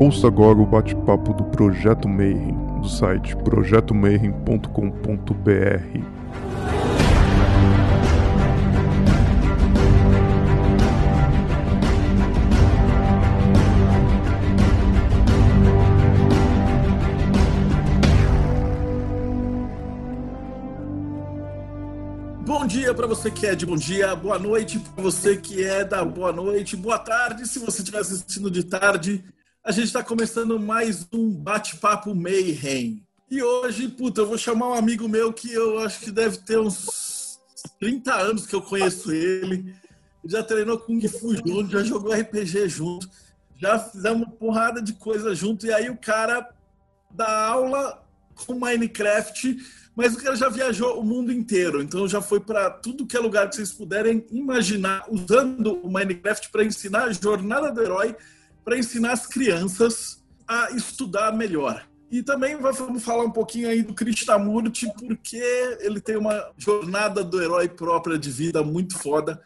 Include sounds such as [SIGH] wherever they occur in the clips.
Ouça agora o bate-papo do Projeto Mayhem, do site projetomayhem.com.br. Bom dia para você que é de bom dia, boa noite para você que é da boa noite, boa tarde se você estiver assistindo de tarde. A gente está começando mais um bate-papo Mayhem. E hoje, puta, eu vou chamar um amigo meu que eu acho que deve ter uns 30 anos que eu conheço ele. Já treinou Kung Fu junto, já jogou RPG junto, já fizemos uma porrada de coisa junto. E aí o cara dá aula com Minecraft mas o cara já viajou o mundo inteiro, então já foi para tudo que é lugar que vocês puderem imaginar, usando o Minecraft para ensinar a jornada do herói, para ensinar as crianças a estudar melhor. E também vamos falar um pouquinho aí do Krishnamurti, porque ele tem uma jornada do herói própria de vida muito foda.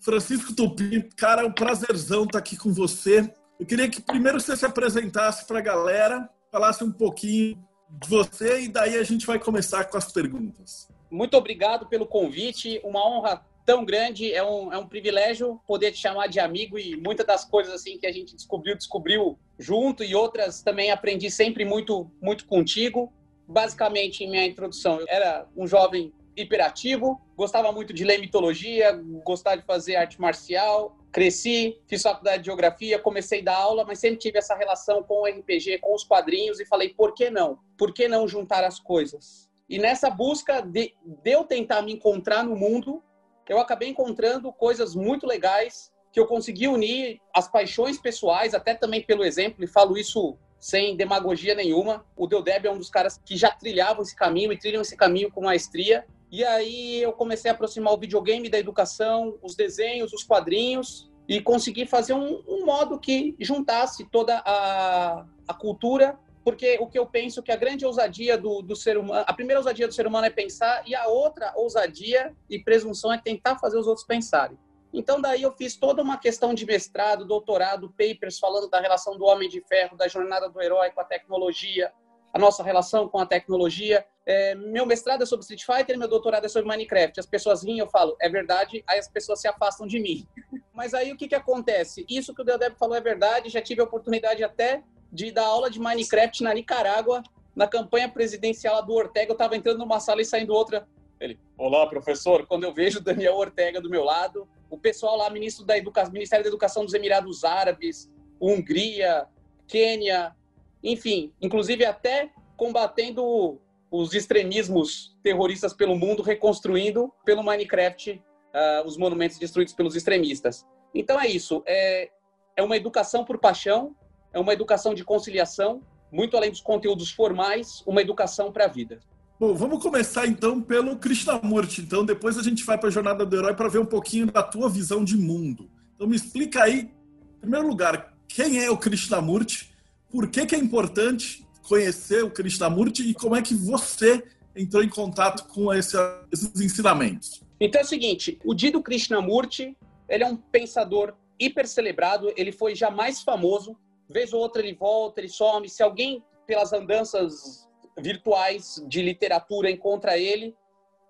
Francisco Tupi, cara, é um prazerzão estar aqui com você. Eu queria que primeiro você se apresentasse para a galera, falasse um pouquinho de você e daí a gente vai começar com as perguntas. Muito obrigado pelo convite, uma honra tão grande, é um, é um privilégio poder te chamar de amigo e muitas das coisas assim que a gente descobriu, descobriu junto e outras também aprendi sempre muito, muito contigo. Basicamente, em minha introdução, eu era um jovem hiperativo, gostava muito de ler mitologia, gostava de fazer arte marcial, cresci, fiz faculdade de geografia, comecei a dar aula, mas sempre tive essa relação com o RPG, com os quadrinhos e falei, por que não? Por que não juntar as coisas? E nessa busca de, de eu tentar me encontrar no mundo, eu acabei encontrando coisas muito legais que eu consegui unir as paixões pessoais, até também pelo exemplo, e falo isso sem demagogia nenhuma. O Deudeb é um dos caras que já trilhavam esse caminho e trilham esse caminho com maestria. E aí eu comecei a aproximar o videogame da educação, os desenhos, os quadrinhos, e consegui fazer um, um modo que juntasse toda a, a cultura porque o que eu penso que a grande ousadia do, do, ser humano, a primeira ousadia do ser humano é pensar e a outra ousadia e presunção é tentar fazer os outros pensarem. Então daí eu fiz toda uma questão de mestrado, doutorado, papers falando da relação do homem de ferro, da jornada do herói com a tecnologia, a nossa relação com a tecnologia. É, meu mestrado é sobre Street Fighter, meu doutorado é sobre Minecraft. As pessoas vêm, eu falo, é verdade, aí as pessoas se afastam de mim. [LAUGHS] Mas aí o que, que acontece? Isso que o Deodeb falou é verdade, já tive a oportunidade até de dar aula de Minecraft na Nicarágua, na campanha presidencial do Ortega. Eu estava entrando numa sala e saindo outra. Ele, olá, professor. Quando eu vejo Daniel Ortega do meu lado, o pessoal lá, ministro da Educação, Ministério da Educação dos Emirados Árabes, Hungria, Quênia, enfim, inclusive até combatendo os extremismos terroristas pelo mundo, reconstruindo pelo Minecraft uh, os monumentos destruídos pelos extremistas. Então é isso. É, é uma educação por paixão, é uma educação de conciliação, muito além dos conteúdos formais, uma educação para a vida. Bom, vamos começar então pelo Krishnamurti. Então, depois a gente vai para a Jornada do Herói para ver um pouquinho da tua visão de mundo. Então, me explica aí, em primeiro lugar, quem é o Krishnamurti por que, que é importante conhecer o Krishnamurti e como é que você entrou em contato com esse, esses ensinamentos. Então é o seguinte, o Dido Krishnamurti, ele é um pensador hiper celebrado, ele foi já mais famoso, vez ou outra ele volta, ele some, se alguém pelas andanças virtuais de literatura encontra ele,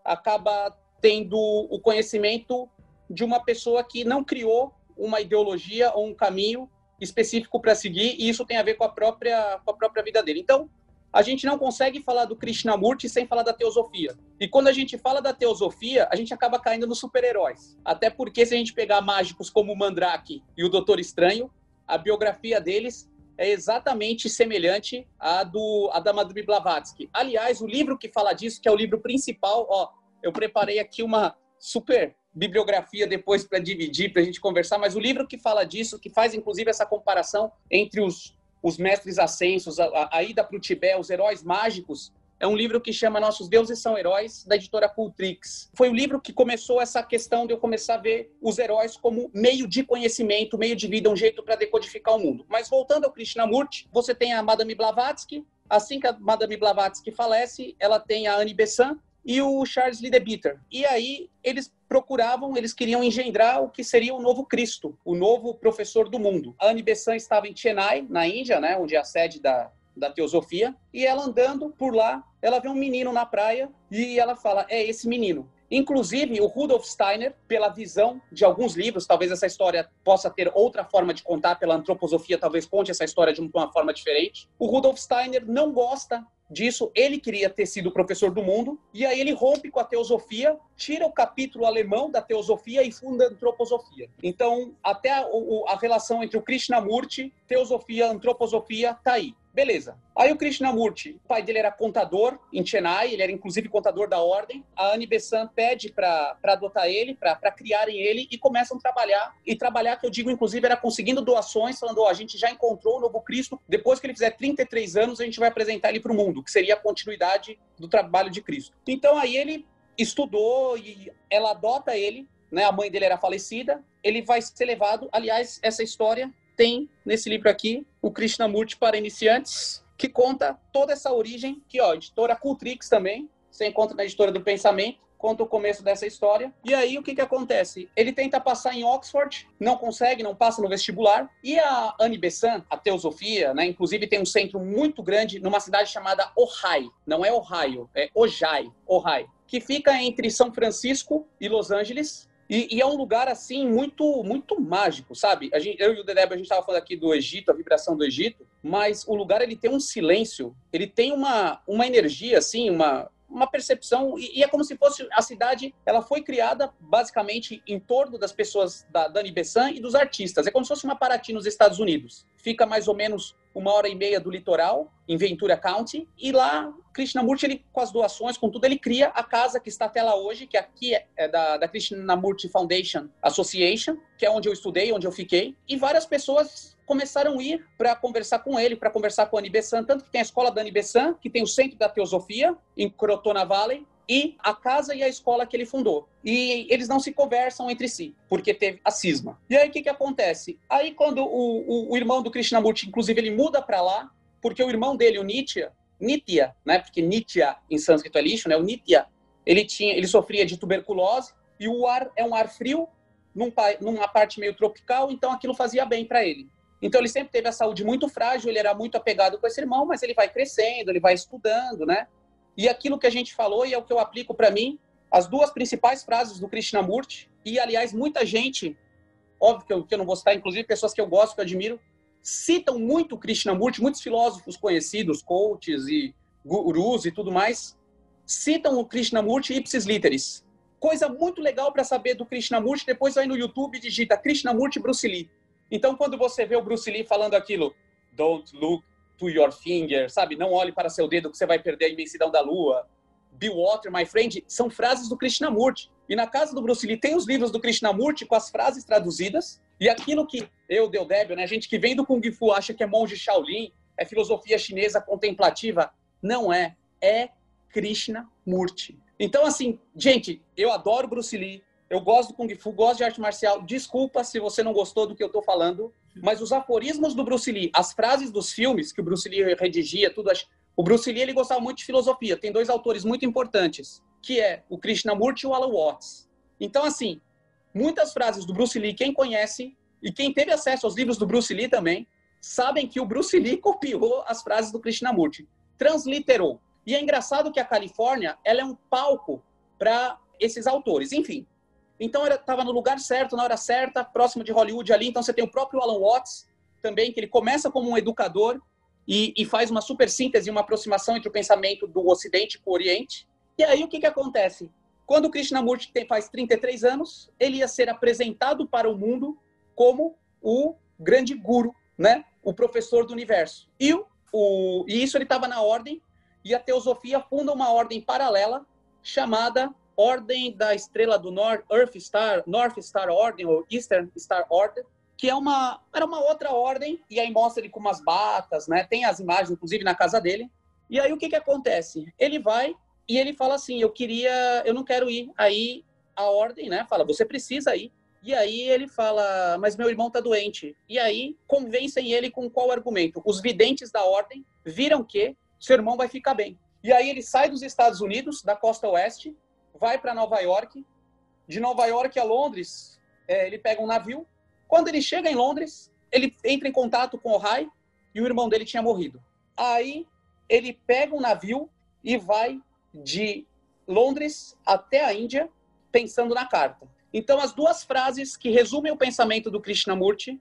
acaba tendo o conhecimento de uma pessoa que não criou uma ideologia ou um caminho, específico para seguir, e isso tem a ver com a própria, com a própria vida dele. Então, a gente não consegue falar do Krishnamurti sem falar da teosofia. E quando a gente fala da teosofia, a gente acaba caindo nos super-heróis. Até porque, se a gente pegar mágicos como o Mandrake e o Doutor Estranho, a biografia deles é exatamente semelhante à, do, à da Madame Blavatsky. Aliás, o livro que fala disso, que é o livro principal, ó, eu preparei aqui uma super bibliografia depois para dividir, para a gente conversar, mas o livro que fala disso, que faz inclusive essa comparação entre os, os mestres ascensos, a, a ida para o Tibete, os heróis mágicos, é um livro que chama Nossos Deuses São Heróis, da editora Cultrix. Foi o livro que começou essa questão de eu começar a ver os heróis como meio de conhecimento, meio de vida, um jeito para decodificar o mundo. Mas voltando ao Krishnamurti, você tem a Madame Blavatsky. Assim que a Madame Blavatsky falece, ela tem a Anne Besant, e o Charles Lidebitter. E aí eles procuravam, eles queriam engendrar o que seria o novo Cristo, o novo professor do mundo. A Anne Besant estava em Chennai, na Índia, né, onde é a sede da, da teosofia, e ela andando por lá, ela vê um menino na praia e ela fala: "É esse menino". Inclusive, o Rudolf Steiner, pela visão de alguns livros, talvez essa história possa ter outra forma de contar, pela antroposofia, talvez conte essa história de uma forma diferente. O Rudolf Steiner não gosta disso, ele queria ter sido professor do mundo, e aí ele rompe com a teosofia, tira o capítulo alemão da teosofia e funda a antroposofia. Então, até a, a relação entre o Krishnamurti, teosofia, antroposofia, tá aí. Beleza. Aí o Krishnamurti, o pai dele era contador em Chennai, ele era inclusive contador da ordem. A Anne Besant pede para adotar ele, para criarem ele e começam a trabalhar. E trabalhar, que eu digo, inclusive, era conseguindo doações, falando: oh, a gente já encontrou o novo Cristo, depois que ele fizer 33 anos, a gente vai apresentar ele para o mundo, que seria a continuidade do trabalho de Cristo. Então aí ele estudou e ela adota ele, né? A mãe dele era falecida, ele vai ser levado. Aliás, essa história tem nesse livro aqui, o Krishnamurti para iniciantes, que conta toda essa origem, que ó, editora Cultrix também, você encontra na editora do Pensamento, conta o começo dessa história. E aí o que que acontece? Ele tenta passar em Oxford, não consegue, não passa no vestibular. E a Anne Besant, a teosofia, né, inclusive tem um centro muito grande numa cidade chamada Ojai, não é Ohio, é Ojai, Ojai, que fica entre São Francisco e Los Angeles, e, e, é um lugar, assim, muito muito mágico, sabe? A gente, eu e o Dedeb, a gente estava falando aqui do Egito, a vibração do Egito, mas o lugar, ele tem um silêncio, ele tem uma, uma energia, assim, uma, uma percepção, e, e, é como se fosse a cidade, ela foi criada basicamente em torno das pessoas da Dani Bessan e dos artistas. É como se fosse uma Paraty nos Estados Unidos. Fica mais ou menos uma hora e meia do litoral, em Ventura County, e lá Krishnamurti, ele, com as doações, com tudo, ele cria a casa que está até lá hoje, que aqui é, é da, da Krishnamurti Foundation Association, que é onde eu estudei, onde eu fiquei, e várias pessoas começaram a ir para conversar com ele, para conversar com a Anibessan, tanto que tem a escola da Anibessan, que tem o Centro da Teosofia, em Crotona Valley, e a casa e a escola que ele fundou. E eles não se conversam entre si, porque teve a cisma. E aí o que, que acontece? Aí quando o, o, o irmão do Krishnamurti, inclusive, ele muda para lá, porque o irmão dele, o Nitya, Nitya, né? Porque Nitya em sânscrito é lixo, né? O Nitya, ele tinha, ele sofria de tuberculose e o ar é um ar frio num, numa parte meio tropical, então aquilo fazia bem para ele. Então ele sempre teve a saúde muito frágil, ele era muito apegado com esse irmão, mas ele vai crescendo, ele vai estudando, né? E aquilo que a gente falou, e é o que eu aplico para mim, as duas principais frases do Krishnamurti, e aliás, muita gente, óbvio que eu, que eu não vou citar, inclusive pessoas que eu gosto, que eu admiro, citam muito o Krishnamurti, muitos filósofos conhecidos, coaches e gurus e tudo mais, citam o Krishnamurti ipsis literis. Coisa muito legal para saber do Krishnamurti, depois vai no YouTube e digita Krishnamurti Bruce Lee. Então, quando você vê o Bruce Lee falando aquilo, don't look to your finger, sabe? Não olhe para seu dedo que você vai perder a imensidão da lua. Be water, my friend, são frases do Krishnamurti. E na casa do Bruce Lee tem os livros do Krishnamurti com as frases traduzidas. E aquilo que eu, Deodébio, né, gente que vem do Kung Fu acha que é monge Shaolin, é filosofia chinesa contemplativa. Não é. É Krishnamurti. Então, assim, gente, eu adoro Bruce Lee, eu gosto do Kung Fu, gosto de arte marcial. Desculpa se você não gostou do que eu estou falando, mas os aforismos do Bruce Lee, as frases dos filmes que o Bruce Lee redigia, tudo. O Bruce Lee ele gostava muito de filosofia. Tem dois autores muito importantes, que é o Krishnamurti e o Alan Watts. Então, assim, muitas frases do Bruce Lee, quem conhece e quem teve acesso aos livros do Bruce Lee também, sabem que o Bruce Lee [LAUGHS] copiou as frases do Krishnamurti, transliterou. E é engraçado que a Califórnia, ela é um palco para esses autores. Enfim, então estava no lugar certo, na hora certa, próximo de Hollywood ali. Então você tem o próprio Alan Watts também, que ele começa como um educador e, e faz uma super síntese, uma aproximação entre o pensamento do Ocidente com o Oriente. E aí o que, que acontece? Quando o Krishnamurti tem, faz 33 anos, ele ia ser apresentado para o mundo como o grande guru, né? o professor do universo. E, o, o e isso ele estava na ordem, e a teosofia funda uma ordem paralela chamada Ordem da Estrela do Norte, Earth Star, North Star Ordem, ou Eastern Star Order, que é uma, era uma outra ordem, e aí mostra ele com umas batas, né? Tem as imagens, inclusive, na casa dele. E aí o que que acontece? Ele vai e ele fala assim, eu queria, eu não quero ir. Aí a ordem, né, fala, você precisa ir. E aí ele fala, mas meu irmão tá doente. E aí convencem ele com qual argumento? Os videntes da ordem viram que seu irmão vai ficar bem. E aí ele sai dos Estados Unidos, da costa oeste, vai para Nova York. De Nova York a Londres, é, ele pega um navio. Quando ele chega em Londres, ele entra em contato com o Rai e o irmão dele tinha morrido. Aí ele pega um navio e vai de Londres até a Índia pensando na carta. Então, as duas frases que resumem o pensamento do Krishnamurti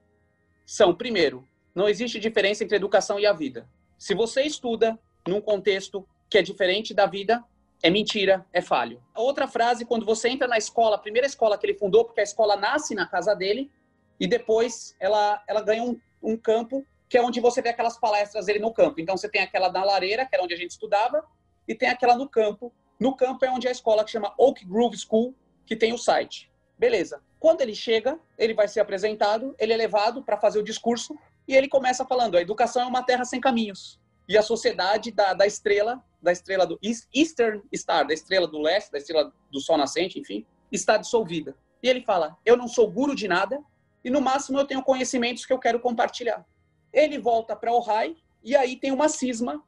são: primeiro, não existe diferença entre educação e a vida. Se você estuda num contexto que é diferente da vida, é mentira, é falho. Outra frase, quando você entra na escola, a primeira escola que ele fundou, porque a escola nasce na casa dele, e depois ela, ela ganha um, um campo que é onde você vê aquelas palestras dele no campo. Então você tem aquela na lareira, que era onde a gente estudava, e tem aquela no campo. No campo é onde a escola que chama Oak Grove School, que tem o site. Beleza. Quando ele chega, ele vai ser apresentado, ele é levado para fazer o discurso e ele começa falando: a educação é uma terra sem caminhos. E a sociedade da, da estrela, da estrela do Eastern Star, da estrela do leste, da estrela do sol nascente, enfim, está dissolvida. E ele fala: eu não sou guru de nada e no máximo eu tenho conhecimentos que eu quero compartilhar. Ele volta para o Rai e aí tem uma cisma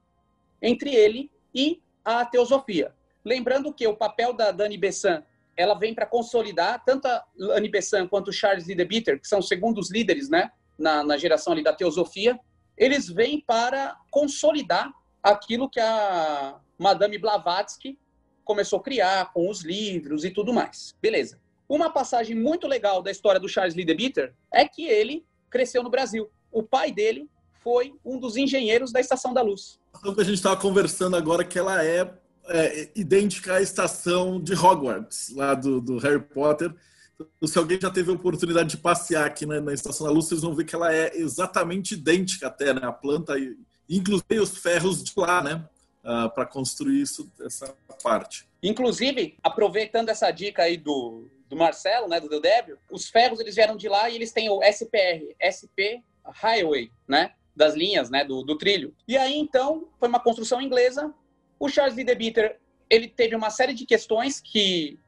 entre ele e a teosofia. Lembrando que o papel da Dani Bessan ela vem para consolidar tanto a Annie Besant quanto o Charles Lidebitter, que são segundos líderes né, na, na geração ali da teosofia, eles vêm para consolidar aquilo que a Madame Blavatsky começou a criar com os livros e tudo mais. Beleza. Uma passagem muito legal da história do Charles Lidebitter é que ele cresceu no Brasil. O pai dele foi um dos engenheiros da Estação da Luz. Que a gente estava conversando agora que ela é é, idêntica à estação de Hogwarts, lá do, do, Harry Potter. Então, se alguém já teve a oportunidade de passear aqui na, na, Estação da Luz, vocês vão ver que ela é exatamente idêntica até, né? A planta, inclusive os ferros de lá, né? Uh, ah, para construir isso, essa parte. Inclusive, aproveitando essa dica aí do, do Marcelo, né, do Deudébio, os ferros eles vieram de lá e eles têm o SPR, SP Highway, né, das linhas, né, do, do trilho. E aí, então, foi uma construção inglesa o Charles Lidebitter, ele teve uma série de questões que,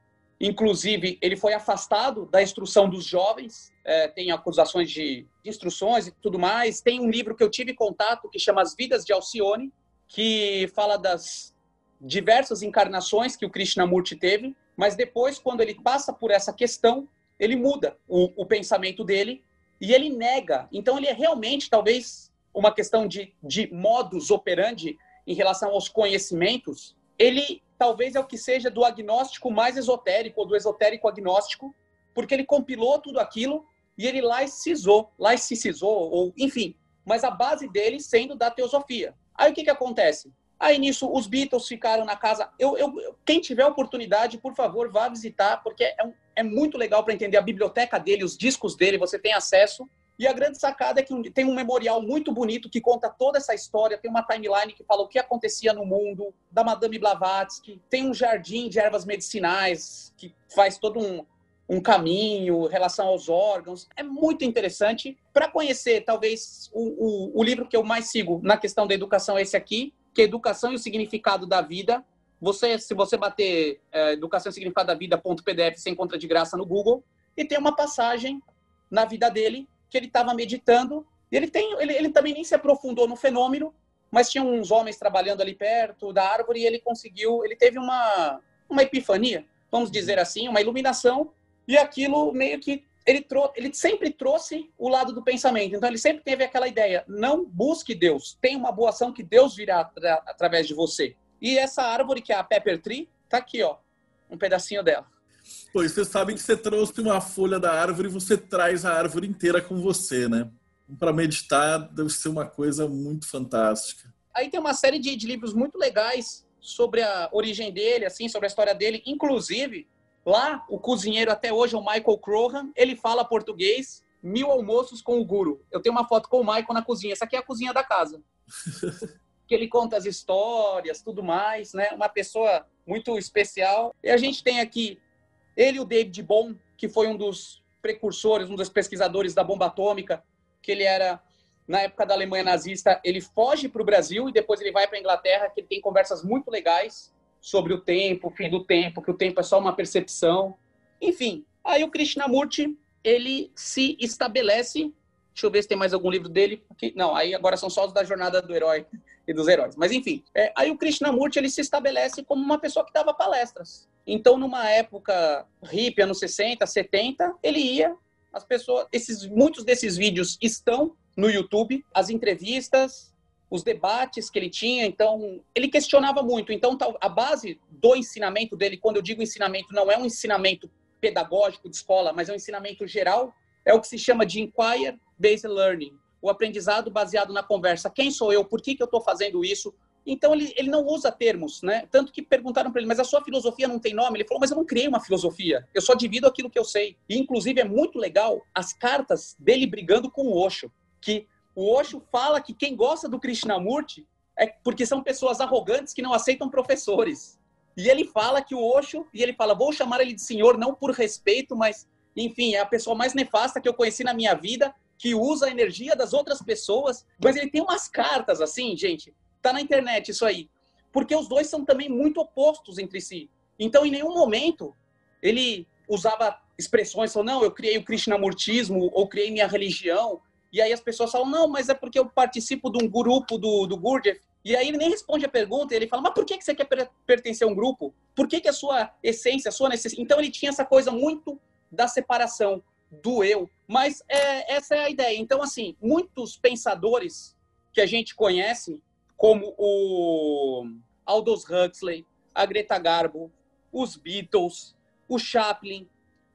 inclusive, ele foi afastado da instrução dos jovens, é, tem acusações de, de instruções e tudo mais. Tem um livro que eu tive contato que chama As Vidas de Alcione, que fala das diversas encarnações que o Krishnamurti teve, mas depois, quando ele passa por essa questão, ele muda o, o pensamento dele e ele nega. Então, ele é realmente, talvez, uma questão de, de modus operandi em relação aos conhecimentos, ele talvez é o que seja do agnóstico mais esotérico, ou do esotérico agnóstico, porque ele compilou tudo aquilo e ele laicizou, laicizou, ou enfim, mas a base dele sendo da teosofia. Aí o que, que acontece? Aí nisso os Beatles ficaram na casa. Eu, eu quem tiver oportunidade, por favor, vá visitar, porque é, um, é muito legal para entender a biblioteca dele, os discos dele, você tem acesso. E a grande sacada é que tem um memorial muito bonito que conta toda essa história, tem uma timeline que fala o que acontecia no mundo, da Madame Blavatsky, tem um jardim de ervas medicinais que faz todo um, um caminho, relação aos órgãos. É muito interessante. Para conhecer, talvez, o, o, o, livro que eu mais sigo na questão da educação é esse aqui, que é Educação e o Significado da Vida. Você, se você bater é, Educação e Significado da Vida.pdf, você encontra de graça no Google. E tem uma passagem na vida dele que ele estava meditando. Ele, tem, ele, ele também nem se aprofundou no fenômeno, mas tinha uns homens trabalhando ali perto da árvore e ele conseguiu, ele teve uma, uma epifania, vamos dizer assim, uma iluminação, e aquilo meio que ele, trou ele sempre trouxe o lado do pensamento. Então ele sempre teve aquela ideia: não busque Deus, tem uma boa ação que Deus virá atra através de você. E essa árvore que é a Pepper Tree, tá aqui, ó, um pedacinho dela. Pois vocês sabem que você trouxe uma folha da árvore e você traz a árvore inteira com você, né? Para meditar deve ser uma coisa muito fantástica. Aí tem uma série de, de, livros muito legais sobre a origem dele, assim, sobre a história dele. Inclusive, lá, o cozinheiro até hoje, o Michael Crohan, ele fala português, mil almoços com o guru. Eu tenho uma foto com o Michael na cozinha. Essa aqui é a cozinha da casa. [LAUGHS] que ele conta as histórias, tudo mais, né? Uma pessoa muito especial. E a gente tem aqui ele e o David Bohm, que foi um dos precursores, um dos pesquisadores da bomba atômica, que ele era na época da Alemanha nazista, ele foge para o Brasil e depois ele vai para a Inglaterra, que ele tem conversas muito legais sobre o tempo, o fim do tempo, que o tempo é só uma percepção. Enfim, aí o Krishnamurti, ele se estabelece. Deixa eu ver se tem mais algum livro dele. Não, aí agora são só os da Jornada do Herói. E dos heróis. Mas enfim, é, aí o Krishnamurti ele se estabelece como uma pessoa que dava palestras. Então, numa época hippie, anos 60, 70, ele ia, as pessoas, esses, muitos desses vídeos estão no YouTube, as entrevistas, os debates que ele tinha, então ele questionava muito. Então, a base do ensinamento dele, quando eu digo ensinamento, não é um ensinamento pedagógico de escola, mas é um ensinamento geral, é o que se chama de Inquire Based Learning, o aprendizado baseado na conversa. Quem sou eu? Por que, que eu estou fazendo isso? Então, ele, ele não usa termos, né? Tanto que perguntaram para ele, mas a sua filosofia não tem nome? Ele falou, mas eu não criei uma filosofia, eu só divido aquilo que eu sei. E, inclusive, é muito legal as cartas dele brigando com o Osho, que o Osho fala que quem gosta do Krishnamurti é porque são pessoas arrogantes que não aceitam professores. E ele fala que o Osho, e ele fala, vou chamar ele de senhor não por respeito, mas, enfim, é a pessoa mais nefasta que eu conheci na minha vida, que usa a energia das outras pessoas. Mas ele tem umas cartas assim, gente, Tá na internet isso aí. Porque os dois são também muito opostos entre si. Então, em nenhum momento, ele usava expressões, falou, não, eu criei o Krishnamurtismo, ou criei minha religião. E aí as pessoas falam, não, mas é porque eu participo de um grupo do, do Gurdjieff. E aí ele nem responde a pergunta, ele fala, mas por que, que você quer pertencer a um grupo? Por que, que a sua essência, a sua necessidade... Então ele tinha essa coisa muito da separação do eu. Mas é, essa é a ideia. Então, assim, muitos pensadores que a gente conhece, como o Aldous Huxley, a Greta Garbo, os Beatles, o Chaplin,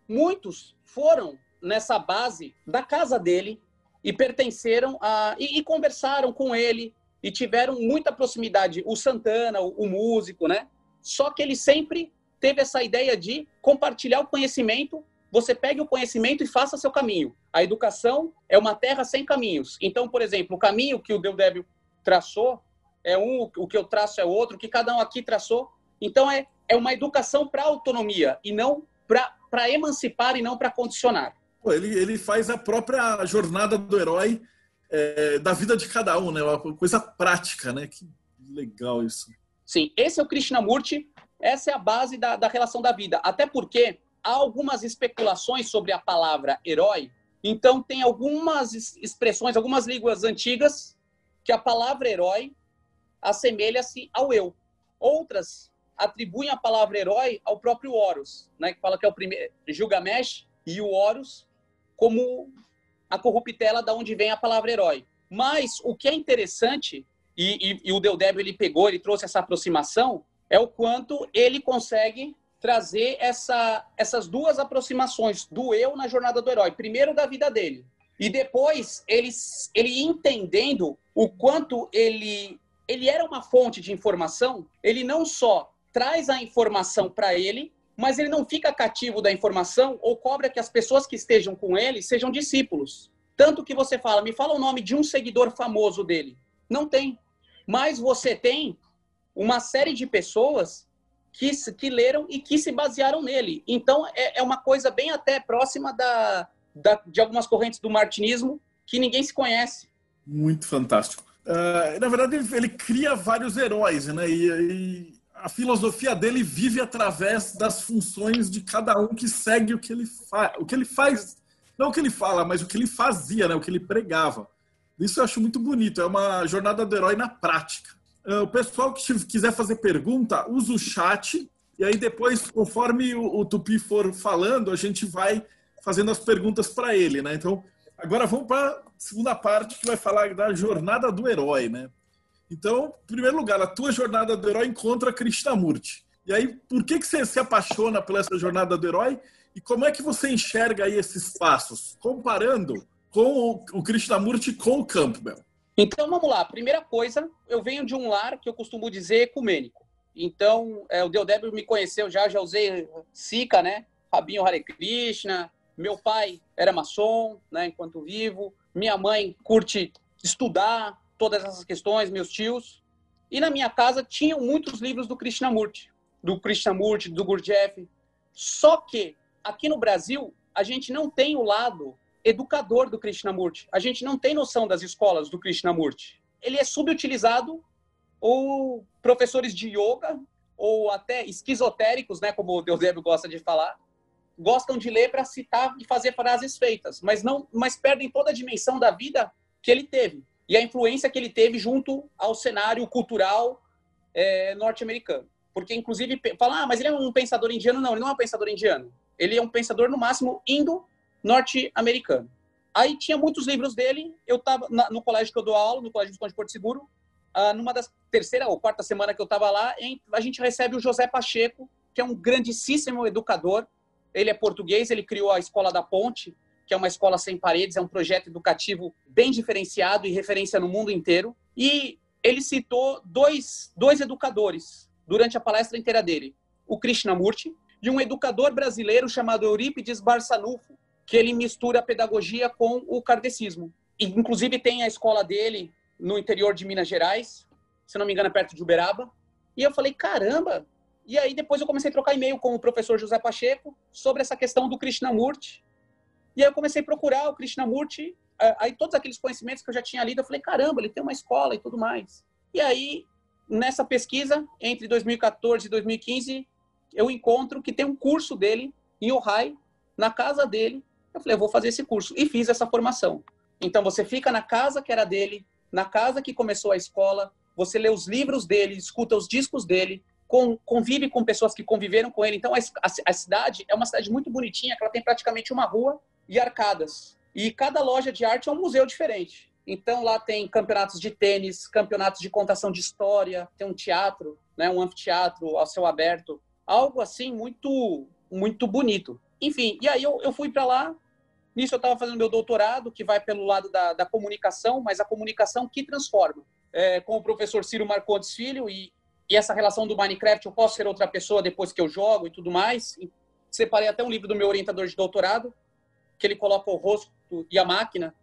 muitos foram nessa base da casa dele e pertenceram a e, e conversaram com ele e tiveram muita proximidade. O Santana, o, o músico, né? Só que ele sempre teve essa ideia de compartilhar o conhecimento. Você pegue o conhecimento e faça seu caminho. A educação é uma terra sem caminhos. Então, por exemplo, o caminho que o Deodébio traçou é um, o que eu traço é outro, o que cada um aqui traçou. Então, é, é uma educação para autonomia e não para emancipar e não para condicionar. Ele, ele faz a própria jornada do herói é, da vida de cada um, né? Uma coisa prática, né? Que legal isso. Sim, esse é o Krishnamurti, essa é a base da, da relação da vida. Até porque há algumas especulações sobre a palavra herói, então tem algumas expressões, algumas línguas antigas que a palavra herói assemelha-se ao eu. Outras atribuem a palavra herói ao próprio Horus, né, que fala que é o primeiro Gilgamesh e o Horus como a corruptela da onde vem a palavra herói. Mas o que é interessante e, e, e o Deodébio ele pegou, ele trouxe essa aproximação, é o quanto ele consegue trazer essa, essas duas aproximações do eu na jornada do herói. Primeiro da vida dele e depois ele, ele entendendo o quanto ele ele era uma fonte de informação, ele não só traz a informação para ele, mas ele não fica cativo da informação ou cobra que as pessoas que estejam com ele sejam discípulos. Tanto que você fala, me fala o nome de um seguidor famoso dele. Não tem. Mas você tem uma série de pessoas que, que leram e que se basearam nele. Então, é, é uma coisa bem até próxima da, da, de algumas correntes do martinismo que ninguém se conhece. Muito fantástico. Uh, na verdade, ele, ele, cria vários heróis, né? E, e, a filosofia dele vive através das funções de cada um que segue o que ele faz. O que ele faz, não o que ele fala, mas o que ele fazia, né? O que ele pregava. Isso eu acho muito bonito. É uma jornada do herói na prática. Uh, o pessoal que quiser fazer pergunta, usa o chat. E aí depois, conforme o, o Tupi for falando, a gente vai fazendo as perguntas para ele, né? Então, Agora vamos para a segunda parte que vai falar da jornada do herói, né? Então, em primeiro lugar, a tua jornada do herói encontra Krishnamurti. E aí, por que, que você se apaixona pela essa jornada do herói? E como é que você enxerga aí esses passos, comparando com o, Krishnamurti com o Campbell? Então, vamos lá. Primeira coisa, eu venho de um lar que eu costumo dizer ecumênico. Então, é, o Deodébio me conheceu já, já usei Sika, né? Rabinho Hare Krishna, meu pai era maçom, né, enquanto vivo. Minha mãe curte estudar todas essas questões, meus tios. E na minha casa tinham muitos livros do Krishnamurti, do Krishnamurti, do Gurdjieff. Só que aqui no Brasil a gente não tem o lado educador do Krishnamurti. A gente não tem noção das escolas do Krishnamurti. Ele é subutilizado ou professores de yoga ou até esquizotéricos, né, como o Deusébio gosta de falar, gostam de ler para citar e fazer frases feitas, mas não, mas perdem toda a dimensão da vida que ele teve. e a influência que ele teve junto ao cenário cultural é, norte-americano. Porque, inclusive, fala, ah, mas ele é um pensador indiano. Não, ele não é um pensador indiano. Ele é um pensador, no máximo, indo-norte-americano. Aí tinha muitos livros dele. Eu estava no colégio que eu dou aula, no Colégio de Porto Seguro. Ah, numa das terceira ou quarta semana que eu estava lá, a gente recebe o José Pacheco, que é um grandíssimo educador. Ele é português, ele criou a Escola da Ponte, que é uma escola sem paredes, é um projeto educativo bem diferenciado e referência no mundo inteiro. E ele citou dois, dois educadores durante a palestra inteira dele: o Krishnamurti e um educador brasileiro chamado Eurípides Barçanufo, que ele mistura a pedagogia com o kardecismo. E, inclusive tem a escola dele no interior de Minas Gerais, se não me engano, é perto de Uberaba. E eu falei, caramba! E aí depois eu comecei a trocar e-mail com o professor José Pacheco sobre essa questão do Krishnamurti. E aí eu comecei a procurar o Krishnamurti, aí todos aqueles conhecimentos que eu já tinha lido, eu falei, caramba, ele tem uma escola e tudo mais. E aí, nessa pesquisa, entre 2014 e 2015, eu encontro que tem um curso dele em Ohio, na casa dele, eu falei, eu vou fazer esse curso. E fiz essa formação. Então, você fica na casa que era dele, na casa que começou a escola, você lê os livros dele, escuta os discos dele, convive com pessoas que conviveram com ele. Então, a, a, a cidade é uma cidade muito bonitinha, que ela tem praticamente uma rua e arcadas. E cada loja de arte é um museu diferente. Então, lá tem campeonatos de tênis, campeonatos de contação de história, tem um teatro, né, um anfiteatro ao céu aberto. Algo assim muito, muito bonito. Enfim, e aí eu, eu fui para lá, Nisso eu estava fazendo meu doutorado, que vai pelo lado da, da comunicação, mas a comunicação que transforma. É, com o professor Ciro Marcondes Filho e, e, essa relação do Minecraft, eu posso ser outra pessoa depois que eu jogo e tudo mais. E separei até um livro do meu orientador de doutorado, que ele coloca o rosto e a máquina.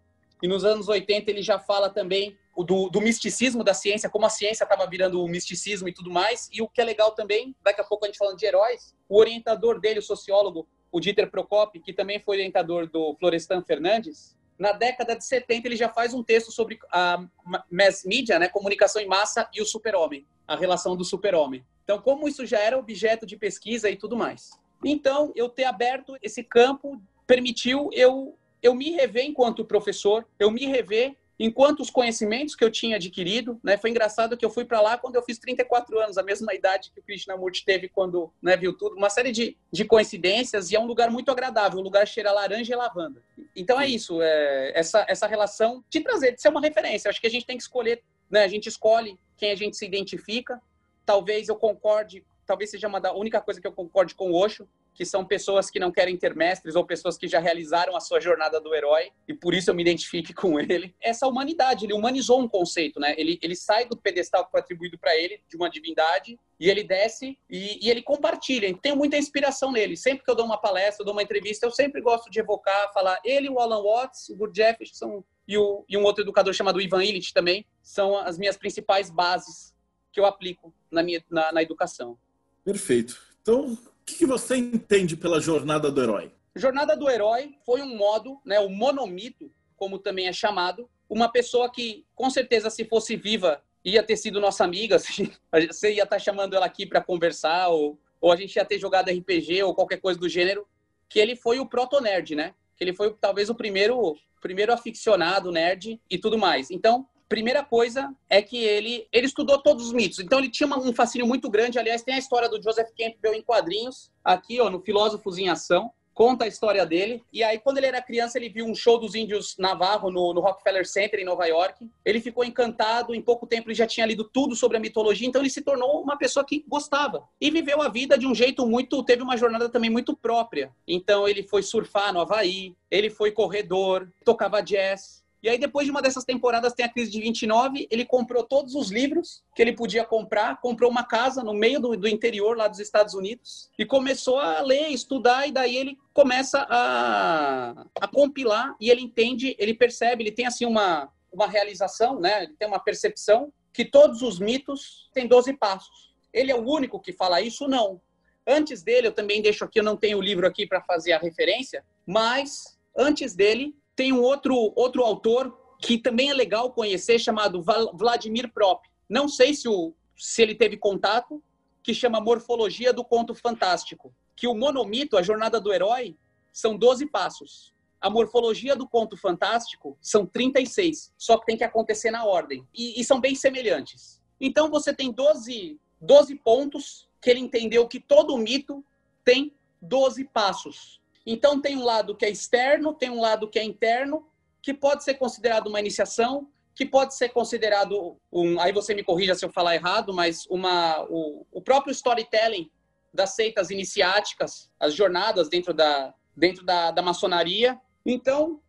E nos anos 80 ele já fala também do, do misticismo da ciência, como a ciência estava virando o misticismo e tudo mais. E o que é legal também, daqui a pouco a gente falando de heróis, o orientador dele, o sociólogo o Dieter Prokop, que também foi orientador do Florestan Fernandes, na década de 70 ele já faz um texto sobre a mass media, né, comunicação em massa e o super-homem, a relação do super-homem. Então, como isso já era objeto de pesquisa e tudo mais. Então, eu ter aberto esse campo permitiu eu eu me rever enquanto professor, eu me rever enquanto os conhecimentos que eu tinha adquirido, né, foi engraçado que eu fui para lá quando eu fiz 34 anos, a mesma idade que o Krishnamurti teve quando né, viu tudo, uma série de, de coincidências e é um lugar muito agradável, um lugar cheira laranja e lavanda. Então é isso, é, essa, essa relação de trazer, de ser uma referência. Acho que a gente tem que escolher, né, a gente escolhe quem a gente se identifica. Talvez eu concorde, talvez seja uma da única coisa que eu concorde com o Osho, que são pessoas que não querem ter mestres ou pessoas que já realizaram a sua jornada do herói e por isso eu me identifique [LAUGHS] com ele. Essa humanidade, ele humanizou um conceito, né? Ele, ele sai do pedestal que foi atribuído para ele, de uma divindade, e ele desce e, e, ele compartilha. Tenho muita inspiração nele. Sempre que eu dou uma palestra, eu dou uma entrevista, eu sempre gosto de evocar, falar ele, o Alan Watts, o Gurdjieff são, e, o, e um outro educador chamado Ivan Illich também, são as minhas principais bases que eu aplico na, minha, na, na educação. Perfeito. Então, o que, você entende pela jornada do herói? Jornada do herói foi um modo, né, o monomito, como também é chamado, uma pessoa que, com certeza, se fosse viva, ia ter sido nossa amiga, [LAUGHS] você ia estar chamando ela aqui para conversar, ou, ou a gente ia ter jogado RPG ou qualquer coisa do gênero, que ele foi o proto-nerd, né? Que ele foi talvez o primeiro, primeiro aficionado nerd e tudo mais. Então, Primeira coisa é que ele, ele estudou todos os mitos. Então ele tinha um fascínio muito grande. Aliás, tem a história do Joseph Campbell em quadrinhos, aqui ó, no Filósofos em Ação. Conta a história dele. E aí, quando ele era criança, ele viu um show dos índios Navarro no, no Rockefeller Center, em Nova York. Ele ficou encantado. Em pouco tempo, ele já tinha lido tudo sobre a mitologia. Então, ele se tornou uma pessoa que gostava. E viveu a vida de um jeito muito. Teve uma jornada também muito própria. Então, ele foi surfar no Havaí. Ele foi corredor. Tocava jazz e aí, depois de uma dessas temporadas, tem a crise de 29. Ele comprou todos os livros que ele podia comprar, comprou uma casa no meio do, do interior lá dos Estados Unidos e começou a ler, estudar. E daí ele começa a, a compilar e ele entende, ele percebe, ele tem assim uma, uma realização, né? Ele tem uma percepção que todos os mitos têm 12 passos. Ele é o único que fala isso? Não. Antes dele, eu também deixo aqui, eu não tenho o livro aqui para fazer a referência, mas antes dele tem um outro, outro autor que também é legal conhecer, chamado Vladimir Prop. Não sei se, o, se ele teve contato, que chama Morfologia do Conto Fantástico. Que o monomito, a jornada do herói, são 12 passos. a morfologia do conto fantástico são 36, só que tem que acontecer na ordem. E, e são bem semelhantes. Então você tem 12, 12 pontos que ele entendeu que todo mito tem 12 passos. Então tem um lado que é externo, tem um lado que é interno, que pode ser considerado uma iniciação, que pode ser considerado um, aí você me corrija se eu falar errado, mas uma o, o próprio storytelling das seitas iniciáticas, as jornadas dentro da dentro da, da maçonaria. Então,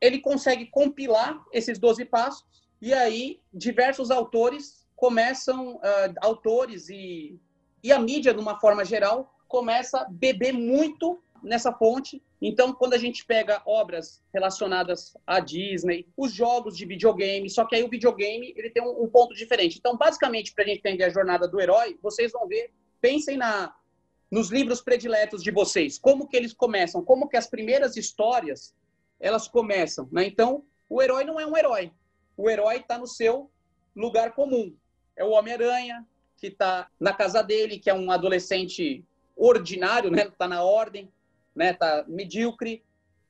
ele consegue compilar esses 12 passos e aí diversos autores começam, uh, autores e, e a mídia, de uma forma geral, começa a beber muito nessa fonte. Então, quando a gente pega obras relacionadas à Disney, os jogos de videogame, só que aí o videogame ele tem um, um ponto diferente. Então, basicamente, para a gente entender a jornada do herói, vocês vão ver, pensem na nos livros prediletos de vocês, como que eles começam, como que as primeiras histórias elas começam, né? Então, o herói não é um herói. O herói está no seu lugar comum. É o Homem-Aranha que está na casa dele, que é um adolescente ordinário, né? Está na ordem, né? Tá medíocre.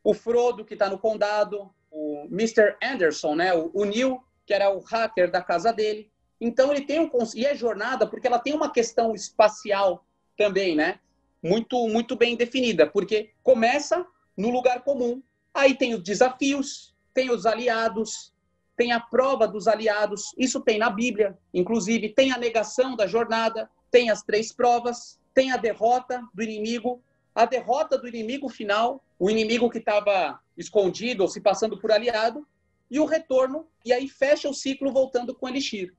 O Frodo que está no condado, o Mr. Anderson, né? O, o Neil que era o hacker da casa dele. Então ele tem um e é jornada porque ela tem uma questão espacial também, né? Muito, muito bem definida, porque começa no lugar comum, aí tem os desafios, tem os aliados, tem a prova dos aliados, isso tem na Bíblia, inclusive, tem a negação da jornada, tem as três provas, tem a derrota do inimigo, a derrota do inimigo final, o inimigo que estava escondido ou se passando por aliado, e o retorno, e aí fecha o ciclo voltando com Elixir.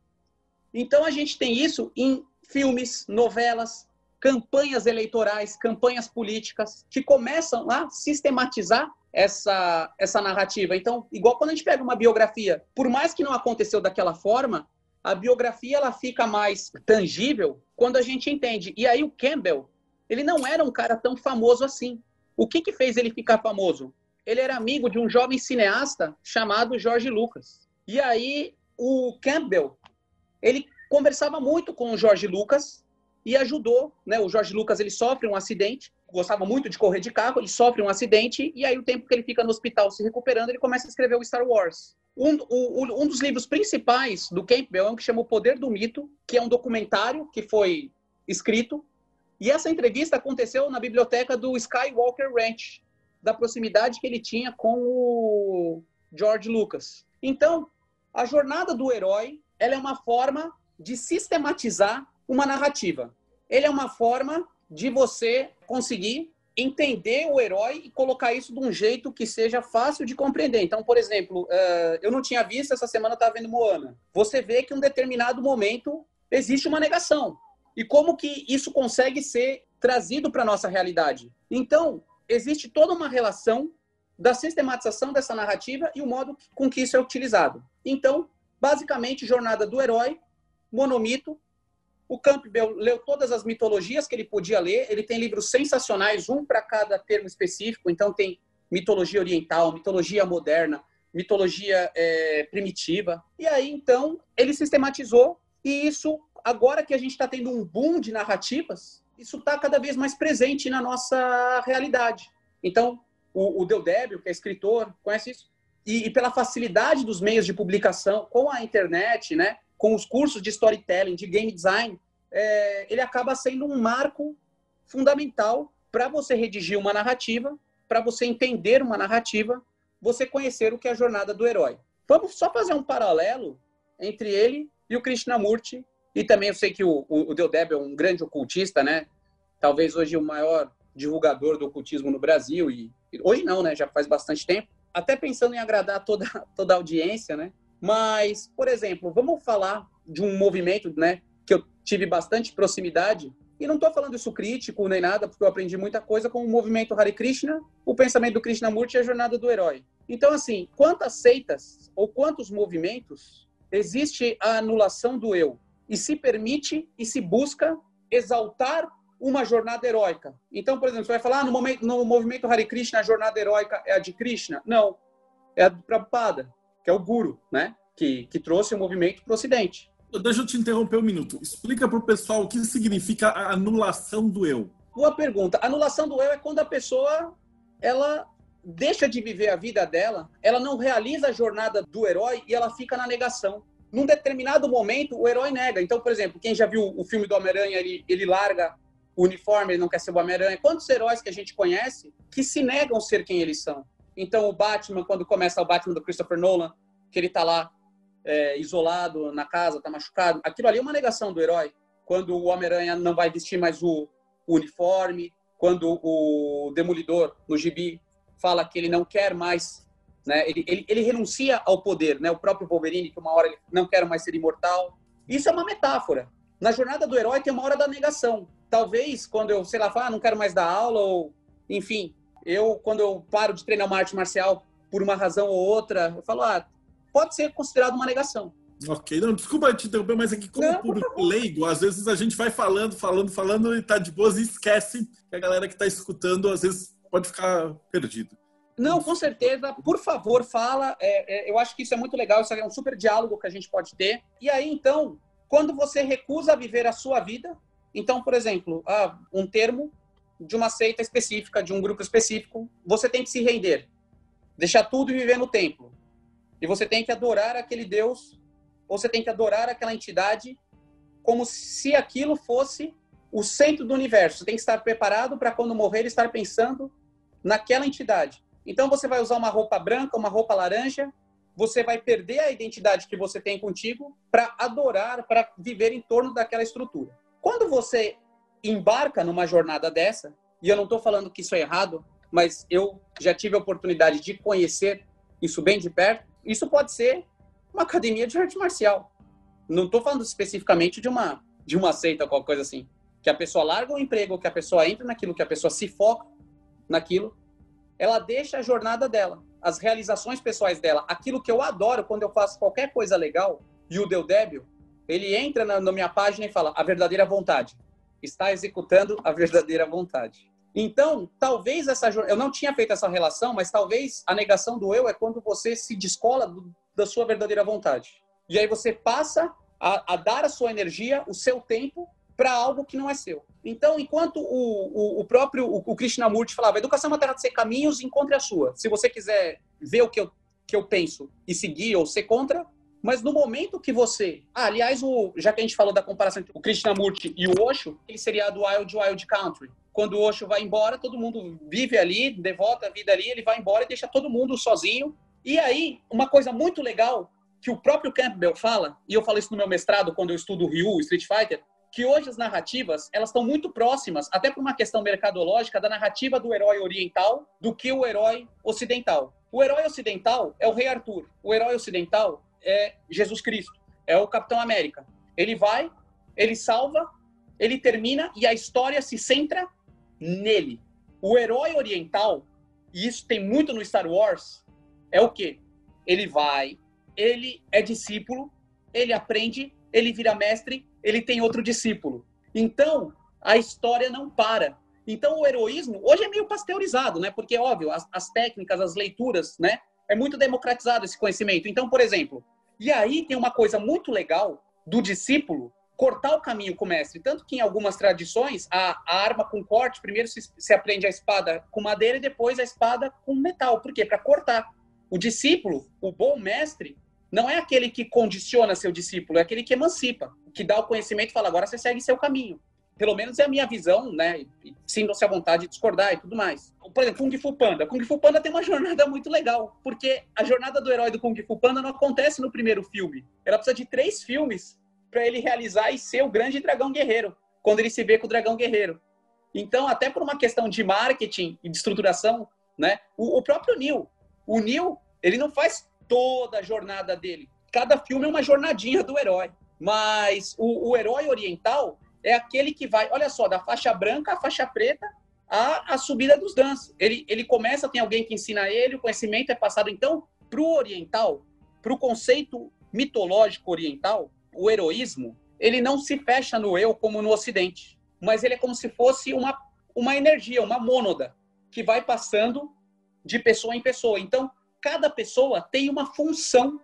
Então a gente tem isso em filmes, novelas, campanhas eleitorais, campanhas políticas, que começam a sistematizar essa, essa narrativa. Então, igual quando a gente pega uma biografia, por mais que não aconteceu daquela forma, a biografia ela fica mais tangível quando a gente entende. E aí o Campbell, ele não era um cara tão famoso assim. O que que fez ele ficar famoso? Ele era amigo de um jovem cineasta chamado George Lucas. E aí o Campbell, ele conversava muito com o George Lucas e ajudou, né? O Jorge Lucas ele sofre um acidente, gostava muito de correr de carro, ele sofre um acidente e aí o tempo que ele fica no hospital se recuperando, ele começa a escrever o Star Wars. Um, um, um dos livros principais do Campbell é um que chama O Poder do Mito, que é um documentário que foi escrito e essa entrevista aconteceu na biblioteca do Skywalker Ranch, da proximidade que ele tinha com o George Lucas. Então, a jornada do herói, ela é uma forma de sistematizar uma narrativa. Ele é uma forma de você conseguir entender o herói e colocar isso de um jeito que seja fácil de compreender. Então, por exemplo, uh, eu não tinha visto, essa semana estava vendo Moana. Você vê que em um determinado momento existe uma negação. E como que isso consegue ser trazido para a nossa realidade? Então, existe toda uma relação da sistematização dessa narrativa e o modo com que isso é utilizado. Então, basicamente, Jornada do Herói, monomito, o Campbell leu todas as mitologias que ele podia ler. Ele tem livros sensacionais, um para cada termo específico. Então, tem mitologia oriental, mitologia moderna, mitologia é, primitiva. E aí, então, ele sistematizou. E isso, agora que a gente está tendo um boom de narrativas, isso está cada vez mais presente na nossa realidade. Então, o, o Deodébio, que é escritor, conhece isso? E, e pela facilidade dos meios de publicação, com a internet, né? com os cursos de storytelling, de game design, é, ele acaba sendo um marco fundamental para você redigir uma narrativa, para você entender uma narrativa, você conhecer o que é a jornada do herói. Vamos só fazer um paralelo entre ele e o Krishnamurti, e também eu sei que o, o, Deodeb é um grande ocultista, né? Talvez hoje o maior divulgador do ocultismo no Brasil, e hoje não, né? Já faz bastante tempo. Até pensando em agradar toda, [LAUGHS] toda a audiência, né? Mas, por exemplo, vamos falar de um movimento, né, que eu tive bastante proximidade. E não estou falando isso crítico nem nada, porque eu aprendi muita coisa com o movimento Hare Krishna, o pensamento do Krishnamurti e a jornada do herói. Então, assim, quantas seitas ou quantos movimentos existe a anulação do eu e se permite e se busca exaltar uma jornada heróica. Então, por exemplo, você vai falar ah, no, momento, no movimento Hare Krishna a jornada heróica é a de Krishna? Não, é a do Prabhupada que é o guru, né? Que, que trouxe o movimento para o Ocidente. Deixa eu te interromper um minuto. Explica para o pessoal o que significa a anulação do eu. Boa pergunta. A anulação do eu é quando a pessoa ela deixa de viver a vida dela, ela não realiza a jornada do herói e ela fica na negação. Num determinado momento, o herói nega. Então, por exemplo, quem já viu o filme do Homem-Aranha, ele, ele larga o uniforme, ele não quer ser o Homem-Aranha. Quantos heróis que a gente conhece que se negam ser quem eles são? Então, o Batman, quando começa o Batman do Christopher Nolan, que ele tá lá é, isolado na casa, tá machucado, aquilo ali é uma negação do herói. Quando o Homem-Aranha não vai vestir mais o, o uniforme, quando o Demolidor, no gibi, fala que ele não quer mais, né? Ele, ele, ele renuncia ao poder, né? O próprio Wolverine, que uma hora ele não quer mais ser imortal. Isso é uma metáfora. Na jornada do herói tem uma hora da negação. Talvez quando eu, sei lá, falo, ah, não quero mais dar aula ou, enfim, eu quando eu paro de treinar uma arte marcial por uma razão ou outra, eu falo, ah, pode ser considerado uma negação. Ok, não, desculpa te interromper, mas aqui como não, público leigo, às vezes a gente vai falando, falando, falando e tá de boas e esquece que a galera que tá escutando às vezes pode ficar perdido. Não, com certeza. Por favor, fala. É, é, eu acho que isso é muito legal. Isso é um super diálogo que a gente pode ter. E aí, então, quando você recusa viver a sua vida, então, por exemplo, ah, um termo de uma seita específica, de um grupo específico, você tem que se render, deixar tudo e viver no templo. E você tem que adorar aquele Deus, ou você tem que adorar aquela entidade como se aquilo fosse o centro do universo. Você tem que estar preparado para quando morrer estar pensando naquela entidade. Então você vai usar uma roupa branca, uma roupa laranja, você vai perder a identidade que você tem contigo para adorar, para viver em torno daquela estrutura. Quando você embarca numa jornada dessa, e eu não estou falando que isso é errado, mas eu já tive a oportunidade de conhecer isso bem de perto, isso pode ser uma academia de arte marcial. Não estou falando especificamente de uma de uma seita, qualquer coisa assim. Que a pessoa larga o emprego, que a pessoa entra naquilo, que a pessoa se foca naquilo ela deixa a jornada dela, as realizações pessoais dela, aquilo que eu adoro quando eu faço qualquer coisa legal, e o Deu Débil, ele entra na, na minha página e fala a verdadeira vontade. Está executando a verdadeira vontade. Então, talvez essa eu não tinha feito essa relação, mas talvez a negação do eu é quando você se descola do, da sua verdadeira vontade. E aí você passa a, a dar a sua energia, o seu tempo para algo que não é seu. Então, enquanto o, o, o próprio o, o Krishnamurti falava, educação é uma terra de ser caminhos, encontre a sua. Se você quiser ver o que eu, que eu penso e seguir ou ser contra, mas no momento que você... Ah, aliás, o, já que a gente falou da comparação entre o Krishnamurti e o Osho, ele seria do Wild Wild Country. Quando o Osho vai embora, todo mundo vive ali, devota a vida ali, ele vai embora e deixa todo mundo sozinho. E aí, uma coisa muito legal que o próprio Campbell fala, e eu falo isso no meu mestrado quando eu estudo Ryu, Street Fighter, que hoje as narrativas elas estão muito próximas, até por uma questão mercadológica, da narrativa do herói oriental do que o herói ocidental. O herói ocidental é o Rei Arthur. O herói ocidental é Jesus Cristo. É o Capitão América. Ele vai, ele salva, ele termina e a história se centra nele. O herói oriental, e isso tem muito no Star Wars, é o quê? Ele vai, ele é discípulo, ele aprende, ele vira mestre, ele tem outro discípulo. Então, a história não para. Então, o heroísmo, hoje é meio pasteurizado, né? Porque, óbvio, as, as técnicas, as leituras, né? É muito democratizado esse conhecimento. Então, por exemplo, e aí tem uma coisa muito legal do discípulo cortar o caminho com o mestre. Tanto que em algumas tradições, a, a arma com corte, primeiro se, se, aprende a espada com madeira e depois a espada com metal. Por quê? Para cortar. O discípulo, o bom mestre, não é aquele que condiciona seu discípulo, é aquele que emancipa, que dá o conhecimento e fala, agora você segue seu caminho. Pelo menos é a minha visão, né? Sintam-se à vontade de discordar e tudo mais. Por exemplo, Kung Fu Panda. Kung Fu Panda tem uma [LAUGHS] jornada muito legal, porque a jornada do herói do Kung Fu Panda não acontece no primeiro filme. Ela precisa de três filmes para ele realizar e ser o grande dragão guerreiro, quando ele se vê com o dragão guerreiro. Então, até por uma questão de marketing e de estruturação, né? O, o próprio Neil, o Neil, ele não faz toda a jornada dele. Cada filme é uma jornadinha do herói. Mas o, o herói oriental é aquele que vai, olha só, da faixa branca à faixa preta à, subida dos danços. Ele, ele começa, tem alguém que ensina ele, o conhecimento é passado. Então, para o oriental, para o conceito mitológico oriental, o heroísmo, ele não se fecha no eu como no ocidente, mas ele é como se fosse uma, uma energia, uma mônada, que vai passando de pessoa em pessoa. Então, cada pessoa tem uma função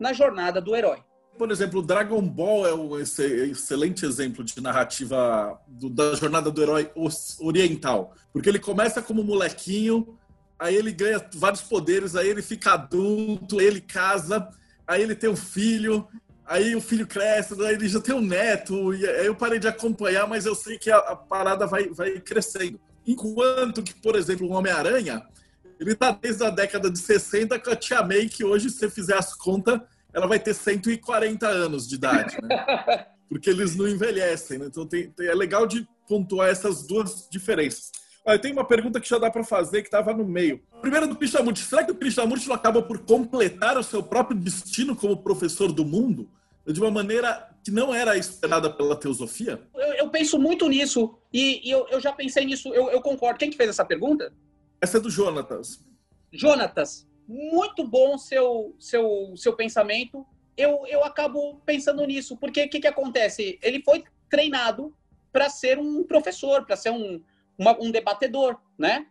na jornada do herói. Por exemplo, Dragon Ball é um excelente exemplo de narrativa do, da jornada do herói oriental, porque ele começa como molequinho, aí ele ganha vários poderes, aí ele fica adulto, aí ele casa, aí ele tem um filho, aí o filho cresce, aí ele já tem um neto, e aí eu parei de acompanhar, mas eu sei que a, a parada vai, vai crescendo. Enquanto que, por exemplo, o Homem-Aranha, ele tá desde a década de 60 com a Tia May, que hoje, se você fizer as contas, ela vai ter 140 anos de idade, né? [LAUGHS] Porque eles não envelhecem, né? Então tem, tem, é legal de pontuar essas duas diferenças. Olha, tem uma pergunta que já dá para fazer que estava no meio. Primeiro do Krishnamurti. Será que o Krishnamurti não acaba por completar o seu próprio destino como professor do mundo de uma maneira que não era esperada pela teosofia? Eu, eu penso muito nisso e, e eu, eu, já pensei nisso. Eu, eu, concordo. Quem que fez essa pergunta? Essa é do Jonatas. Jonatas, muito bom seu seu seu pensamento. Eu, eu acabo pensando nisso porque o que, que acontece? Ele foi treinado para ser um professor, para ser um uma, um debatedor, né?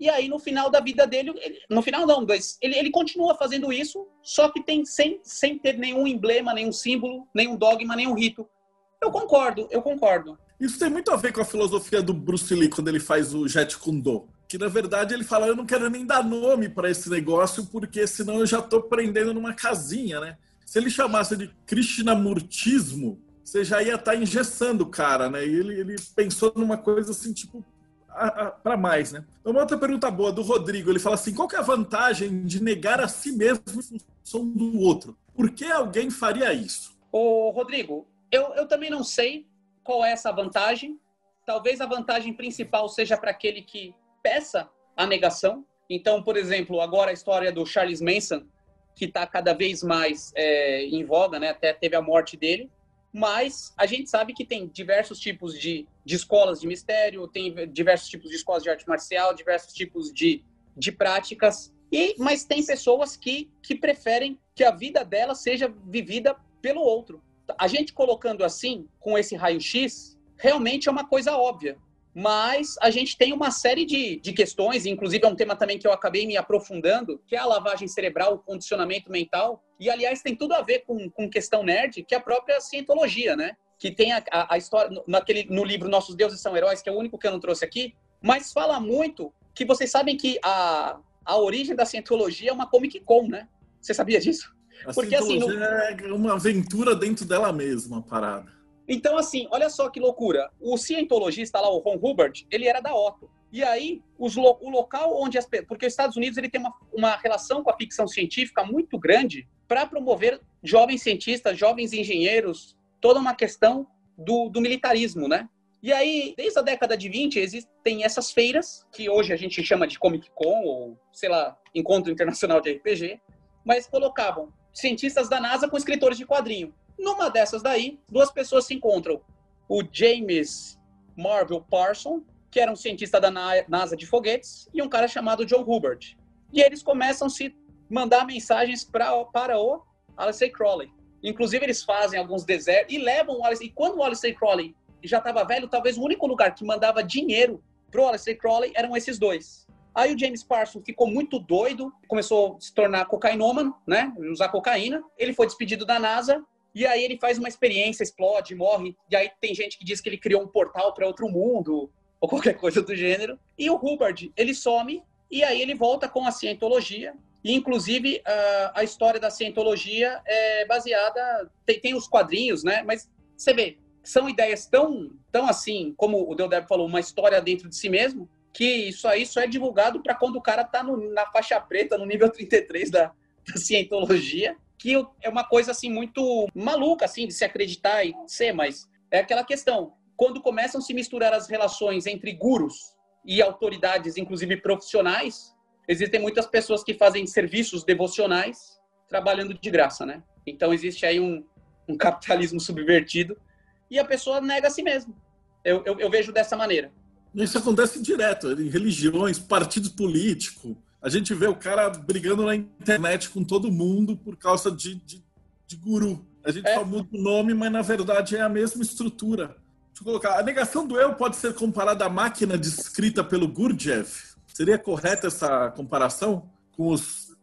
E aí, no final da vida dele, ele, no final não, mas ele, ele continua fazendo isso, só que tem sem, sem ter nenhum emblema, nenhum símbolo, nenhum dogma, nenhum rito. Eu concordo, eu concordo. Isso tem muito a ver com a filosofia do Bruce Lee quando ele faz o Jet Kundo. Que na verdade ele fala: Eu não quero nem dar nome para esse negócio, porque senão eu já estou prendendo numa casinha, né? Se ele chamasse de Krishnamurtismo, você já ia estar tá engessando o cara, né? E ele, ele pensou numa coisa assim, tipo, para mais, né? Então, uma outra pergunta boa do Rodrigo, ele fala assim: qual que é a vantagem de negar a si mesmo em função do outro? Por que alguém faria isso? Ô, Rodrigo, eu, eu também não sei qual é essa vantagem. Talvez a vantagem principal seja para aquele que peça a negação. Então, por exemplo, agora a história do Charles Manson, que está cada vez mais é, em voga, né? Até teve a morte dele mas a gente sabe que tem diversos tipos de, de escolas de mistério, tem diversos tipos de escolas de arte marcial, diversos tipos de, de práticas, e mas tem pessoas que, que preferem que a vida dela seja vivida pelo outro. A gente colocando assim, com esse raio-x, realmente é uma coisa óbvia mas a gente tem uma série de, de questões, inclusive é um tema também que eu acabei me aprofundando, que é a lavagem cerebral, o condicionamento mental, e aliás tem tudo a ver com, com questão nerd, que é a própria cientologia, né? Que tem a, a, a história, naquele, no livro Nossos Deuses São Heróis, que é o único que eu não trouxe aqui, mas fala muito que vocês sabem que a, a origem da cientologia é uma Comic Con, né? Você sabia disso? A Porque assim. No... é uma aventura dentro dela mesma, a parada. Então, assim, olha só que loucura. O cientologista lá, o Ron Hubbard, ele era da Otto. E aí, os, o local onde as porque os Estados Unidos ele tem uma, uma relação com a ficção científica muito grande para promover jovens cientistas, jovens engenheiros, toda uma questão do, do militarismo, né? E aí, desde a década de 20, existem essas feiras, que hoje a gente chama de Comic Con, ou, sei lá, Encontro Internacional de RPG, mas colocavam cientistas da NASA com escritores de quadrinho. Numa dessas daí, duas pessoas se encontram. O James Marvel Parson, que era um cientista da NASA de foguetes, e um cara chamado John Hubbard. E eles começam a se mandar mensagens pra, para o Aleister Crowley. Inclusive, eles fazem alguns desertos e levam o Aleister... E quando o Aleister Crowley já estava velho, talvez o único lugar que mandava dinheiro pro Aleister Crowley eram esses dois. Aí o James Parsons ficou muito doido, começou a se tornar cocainômano, né? Usar cocaína. Ele foi despedido da NASA e aí ele faz uma experiência, explode, morre. E aí tem gente que diz que ele criou um portal para outro mundo, ou qualquer coisa do gênero. E o Hubbard, ele some, e aí ele volta com a cientologia. E, inclusive, a, a história da cientologia é baseada... Tem, tem os quadrinhos, né? Mas você vê, são ideias tão, tão assim, como o Deodeb falou, uma história dentro de si mesmo, que isso aí só é divulgado para quando o cara tá no, na faixa preta, no nível 33 da, da cientologia que é uma coisa assim muito maluca assim de se acreditar e ser, mas é aquela questão. Quando começam a se misturar as relações entre gurus e autoridades, inclusive profissionais, existem muitas pessoas que fazem serviços devocionais trabalhando de graça, né? Então existe aí um, um capitalismo subvertido e a pessoa nega a si mesma. Eu, eu, eu vejo dessa maneira. Isso acontece direto em religiões, partidos políticos a gente vê o cara brigando na internet com todo mundo por causa de, de, de guru. A gente é. só muda o nome, mas na verdade é a mesma estrutura. Deixa eu colocar. A negação do eu pode ser comparada à máquina descrita pelo Gurdjieff? Seria correta essa comparação com os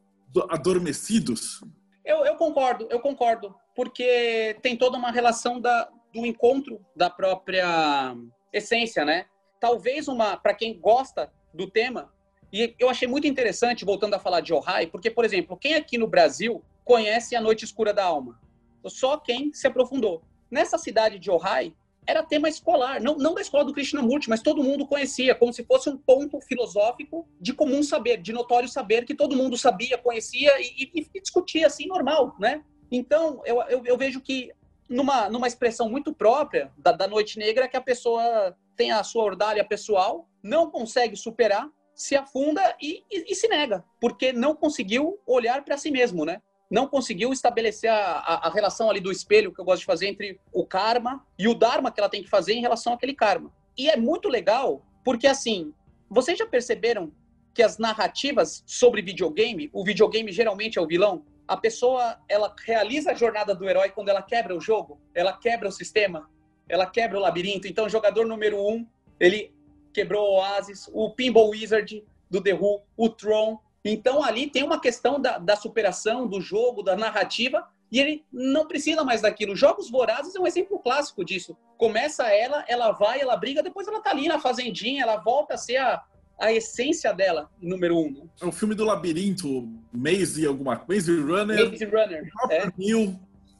adormecidos? Eu, eu concordo, eu concordo. Porque tem toda uma relação da, do encontro da própria essência, né? Talvez uma, para quem gosta do tema, E eu achei muito interessante, voltando a falar de Ohai, porque, por exemplo, quem aqui no Brasil conhece A Noite Escura da Alma? Só quem se aprofundou. Nessa cidade de Ohai, era tema escolar, não, não da escola do Krishnamurti, mas todo mundo conhecia, como se fosse um ponto filosófico de comum saber, de notório saber, que todo mundo sabia, conhecia e, e, e discutia assim, normal, né? Então, eu, eu, eu, vejo que numa, numa expressão muito própria da, da Noite Negra, que a pessoa tem a sua ordalha pessoal, não consegue superar, se afunda e, e, e se nega, porque não conseguiu olhar para si mesmo, né? Não conseguiu estabelecer a, a, a, relação ali do espelho que eu gosto de fazer entre o karma e o dharma que ela tem que fazer em relação àquele karma. E é muito legal, porque assim, vocês já perceberam que as narrativas sobre videogame, o videogame geralmente é o vilão? A pessoa, ela realiza a jornada do herói quando ela quebra o jogo, ela quebra o sistema, ela quebra o labirinto. Então, o jogador número um, ele quebrou o Oasis, o Pinball Wizard do The Who, o Tron. Então ali tem uma questão da, da superação do jogo, da narrativa, e ele não precisa mais daquilo. Jogos Vorazes é um exemplo clássico disso. Começa ela, ela vai, ela briga, depois ela tá ali na fazendinha, ela volta a ser a, a essência dela, número um. Né? É o filme do labirinto, Maze alguma Maze Runner. Maze Runner. É.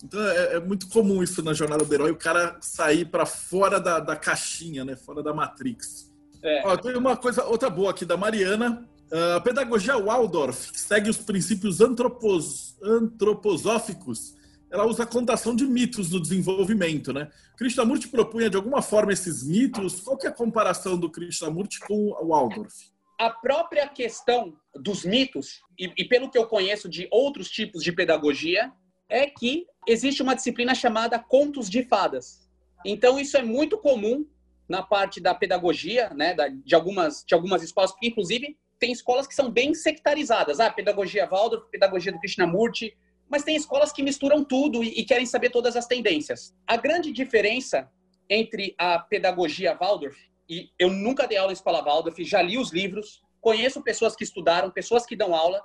Então é, é, muito comum isso na jornada do herói, o cara sair para fora da, da caixinha, né? Fora da Matrix. É. Ó, tem uma coisa, outra boa aqui da Mariana. Uh, a pedagogia Waldorf, que segue os princípios antropos, antroposóficos, ela usa a contação de mitos no desenvolvimento, né? Krishnamurti propunha de alguma forma esses mitos. Qual que é a comparação do Krishnamurti com o Waldorf? A própria questão dos mitos, e, e pelo que eu conheço de outros tipos de pedagogia, é que existe uma disciplina chamada contos de fadas. Então, isso é muito comum na parte da pedagogia, né, de, algumas, de algumas escolas, porque, inclusive, tem escolas que são bem sectarizadas. Ah, pedagogia Waldorf, pedagogia do Krishnamurti, mas tem escolas que misturam tudo e, e querem saber todas as tendências. A grande diferença entre a pedagogia Waldorf, e eu nunca dei aula em escola Waldorf, já li os livros, conheço pessoas que estudaram, pessoas que dão aula,